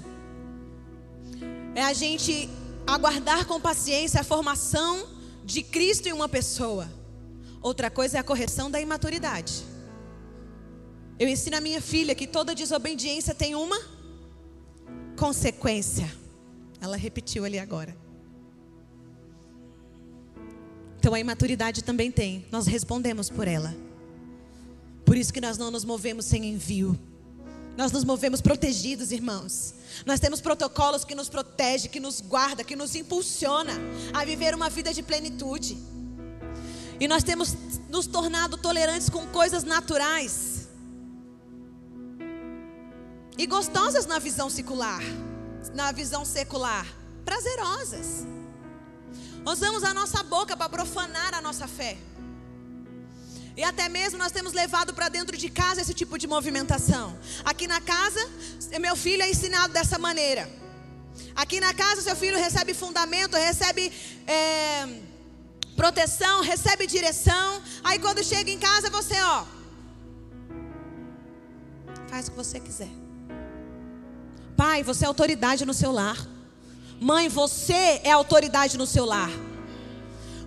é a gente aguardar com paciência a formação de Cristo em uma pessoa. Outra coisa é a correção da imaturidade. Eu ensino a minha filha que toda desobediência tem uma consequência. Ela repetiu ali agora. Então a imaturidade também tem. Nós respondemos por ela. Por isso que nós não nos movemos sem envio. Nós nos movemos protegidos, irmãos. Nós temos protocolos que nos protege, que nos guarda, que nos impulsiona a viver uma vida de plenitude. E nós temos nos tornado tolerantes com coisas naturais e gostosas na visão secular, na visão secular, prazerosas. Usamos a nossa boca para profanar a nossa fé. E até mesmo nós temos levado para dentro de casa esse tipo de movimentação. Aqui na casa, meu filho é ensinado dessa maneira. Aqui na casa, seu filho recebe fundamento, recebe é, proteção, recebe direção. Aí quando chega em casa, você, ó, faz o que você quiser. Pai, você é autoridade no seu lar. Mãe, você é autoridade no seu lar.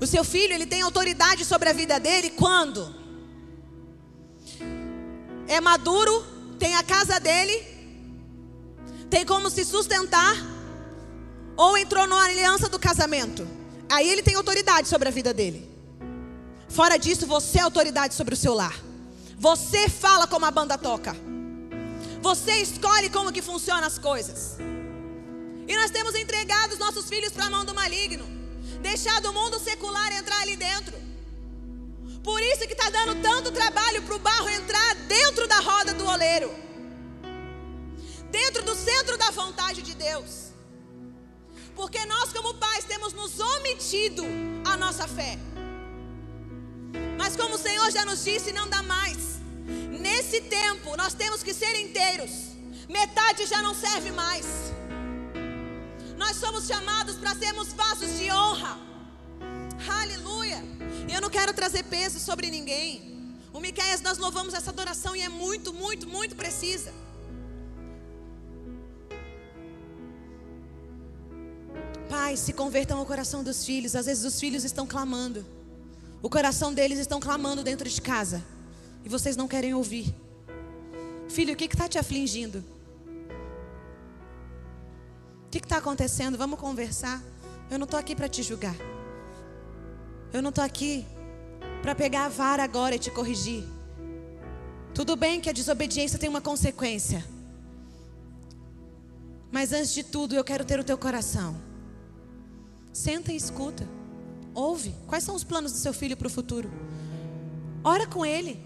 O seu filho, ele tem autoridade sobre a vida dele quando? É maduro, tem a casa dele, tem como se sustentar, ou entrou na aliança do casamento. Aí ele tem autoridade sobre a vida dele. Fora disso, você é autoridade sobre o seu lar. Você fala como a banda toca. Você escolhe como que funcionam as coisas. E nós temos entregado os nossos filhos para a mão do maligno. Deixado o mundo secular entrar ali dentro. Por isso que está dando tanto trabalho para o barro entrar dentro da roda do oleiro. Dentro do centro da vontade de Deus. Porque nós, como pais, temos nos omitido a nossa fé. Mas como o Senhor já nos disse, não dá mais. Nesse tempo, nós temos que ser inteiros. Metade já não serve mais. Nós somos chamados para sermos vasos de honra. Aleluia. Eu não quero trazer peso sobre ninguém. O Miqueias, nós louvamos essa adoração e é muito, muito, muito precisa. Pais, se convertam ao coração dos filhos. Às vezes os filhos estão clamando. O coração deles estão clamando dentro de casa. E vocês não querem ouvir. Filho, o que está te afligindo? O que está acontecendo? Vamos conversar. Eu não estou aqui para te julgar. Eu não estou aqui para pegar a vara agora e te corrigir. Tudo bem que a desobediência tem uma consequência. Mas antes de tudo, eu quero ter o teu coração. Senta e escuta. Ouve. Quais são os planos do seu filho para o futuro? Ora com ele.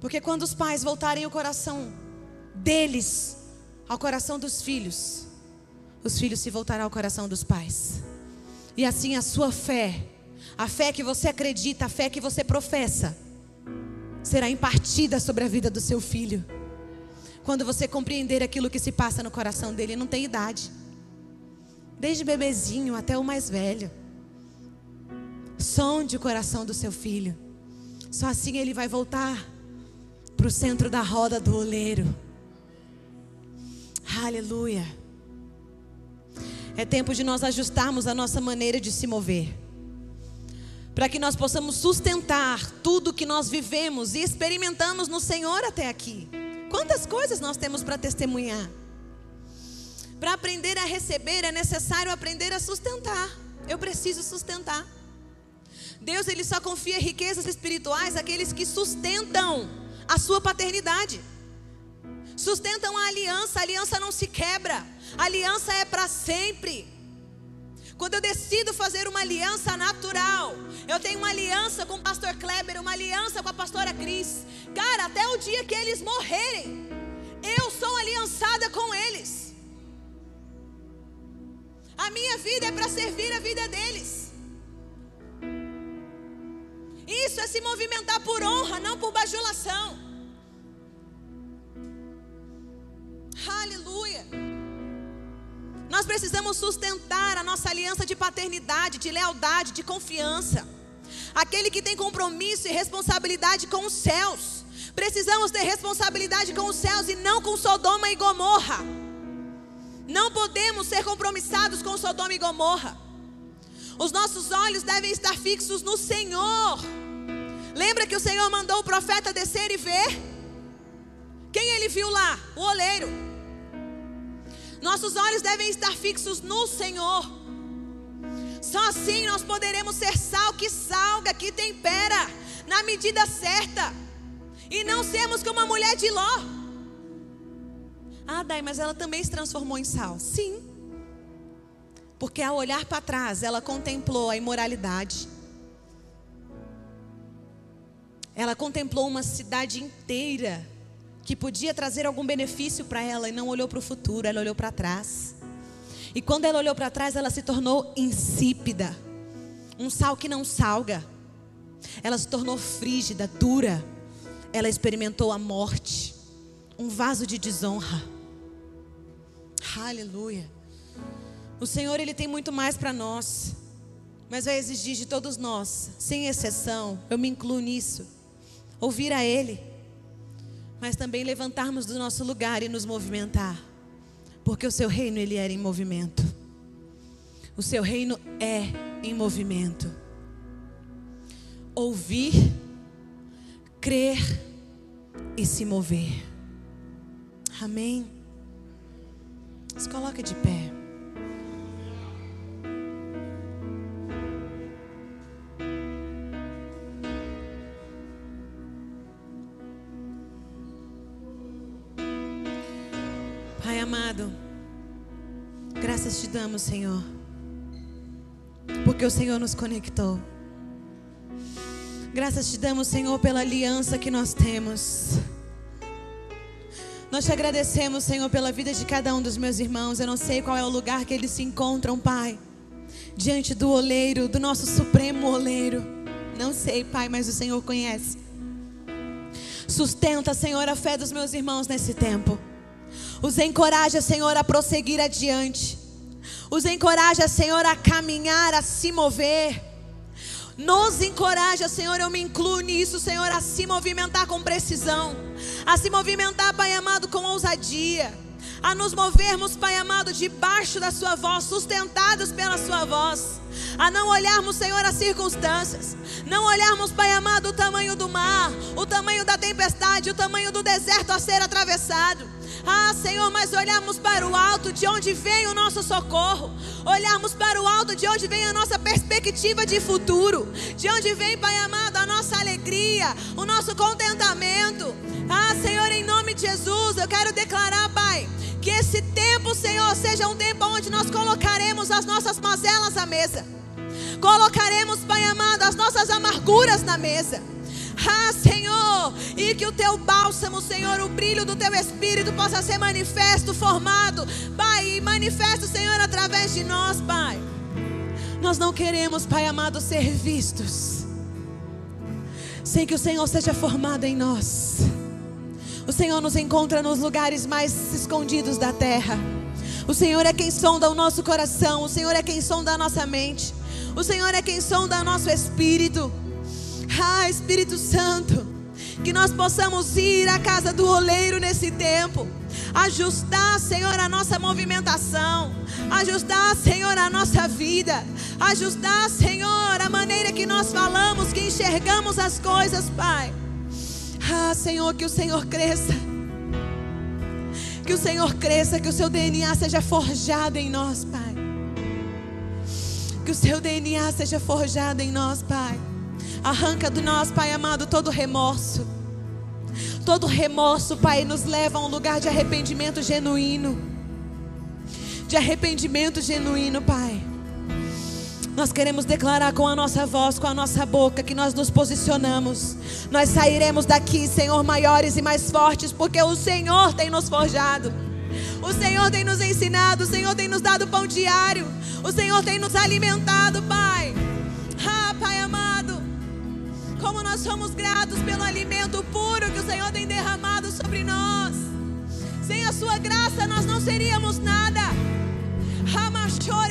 Porque quando os pais voltarem o coração deles ao coração dos filhos, os filhos se voltarão ao coração dos pais. E assim a sua fé, a fé que você acredita, a fé que você professa, será impartida sobre a vida do seu filho. Quando você compreender aquilo que se passa no coração dele, não tem idade. Desde bebezinho até o mais velho. Sonde o coração do seu filho. Só assim ele vai voltar para o centro da roda do oleiro. Aleluia. É tempo de nós ajustarmos a nossa maneira de se mover. Para que nós possamos sustentar tudo que nós vivemos e experimentamos no Senhor até aqui. Quantas coisas nós temos para testemunhar? Para aprender a receber é necessário aprender a sustentar. Eu preciso sustentar. Deus ele só confia riquezas espirituais àqueles que sustentam a sua paternidade. Sustentam a aliança, a aliança não se quebra. A aliança é para sempre. Quando eu decido fazer uma aliança natural, eu tenho uma aliança com o pastor Kleber, uma aliança com a pastora Cris. Cara, até o dia que eles morrerem, eu sou aliançada com eles. A minha vida é para servir a vida deles. Isso é se movimentar por honra, não por bajulação. Aleluia. Nós precisamos sustentar a nossa aliança de paternidade, de lealdade, de confiança. Aquele que tem compromisso e responsabilidade com os céus. Precisamos ter responsabilidade com os céus e não com Sodoma e Gomorra. Não podemos ser compromissados com Sodoma e Gomorra. Os nossos olhos devem estar fixos no Senhor. Lembra que o Senhor mandou o profeta descer e ver? Quem ele viu lá? O oleiro. Nossos olhos devem estar fixos no Senhor. Só assim nós poderemos ser sal que salga, que tempera, na medida certa. E não sermos como a mulher de Ló. Ah, Dai, mas ela também se transformou em sal. Sim. Porque ao olhar para trás, ela contemplou a imoralidade. Ela contemplou uma cidade inteira que podia trazer algum benefício para ela e não olhou para o futuro, ela olhou para trás. E quando ela olhou para trás, ela se tornou insípida, um sal que não salga. Ela se tornou frígida, dura. Ela experimentou a morte, um vaso de desonra. Aleluia. O Senhor, Ele tem muito mais para nós, mas vai exigir de todos nós, sem exceção, eu me incluo nisso, ouvir a Ele, mas também levantarmos do nosso lugar e nos movimentar, porque o Seu reino, Ele era em movimento, o Seu reino é em movimento. Ouvir, crer e se mover. Amém. Se coloca de pé. Damos, Senhor, porque o Senhor nos conectou. Graças te damos, Senhor, pela aliança que nós temos. Nós te agradecemos, Senhor, pela vida de cada um dos meus irmãos. Eu não sei qual é o lugar que eles se encontram, Pai. Diante do oleiro, do nosso supremo oleiro. Não sei, Pai, mas o Senhor conhece. Sustenta, Senhor, a fé dos meus irmãos nesse tempo. Os encoraja, Senhor, a prosseguir adiante. Os encoraja, Senhor, a caminhar, a se mover. Nos encoraja, Senhor, eu me incluo nisso, Senhor, a se movimentar com precisão, a se movimentar, Pai amado, com ousadia, a nos movermos, Pai amado, debaixo da Sua voz, sustentados pela Sua voz, a não olharmos, Senhor, as circunstâncias, não olharmos, Pai amado, o tamanho do mar, o tamanho da tempestade, o tamanho do deserto a ser atravessado. Ah, Senhor, mas olharmos para o alto de onde vem o nosso socorro, olharmos para o alto de onde vem a nossa perspectiva de futuro, de onde vem, Pai amado, a nossa alegria, o nosso contentamento. Ah, Senhor, em nome de Jesus, eu quero declarar, Pai, que esse tempo, Senhor, seja um tempo onde nós colocaremos as nossas mazelas à mesa. Colocaremos, Pai amado, as nossas amarguras na mesa. Ah, Senhor, e que o teu bálsamo, Senhor, o brilho do teu espírito possa ser manifesto, formado, Pai, e manifesto, Senhor, através de nós, Pai. Nós não queremos, Pai amado, ser vistos sem que o Senhor seja formado em nós. O Senhor nos encontra nos lugares mais escondidos da terra. O Senhor é quem sonda o nosso coração. O Senhor é quem sonda a nossa mente. O Senhor é quem sonda o nosso espírito. Ah, Espírito Santo, que nós possamos ir à casa do oleiro nesse tempo. Ajustar, Senhor, a nossa movimentação. Ajustar, Senhor, a nossa vida. Ajustar, Senhor, a maneira que nós falamos, que enxergamos as coisas, Pai. Ah, Senhor, que o Senhor cresça. Que o Senhor cresça, que o seu DNA seja forjado em nós, Pai. Que o seu DNA seja forjado em nós, Pai. Arranca do nós, Pai amado, todo remorso. Todo remorso, Pai, nos leva a um lugar de arrependimento genuíno. De arrependimento genuíno, Pai. Nós queremos declarar com a nossa voz, com a nossa boca, que nós nos posicionamos. Nós sairemos daqui, Senhor, maiores e mais fortes, porque o Senhor tem nos forjado. O Senhor tem nos ensinado, o Senhor tem nos dado pão diário. O Senhor tem nos alimentado, Pai. Ah, Pai amado, como nós somos gratos pelo alimento puro que o Senhor tem derramado sobre nós. Sem a sua graça nós não seríamos nada. Ramachou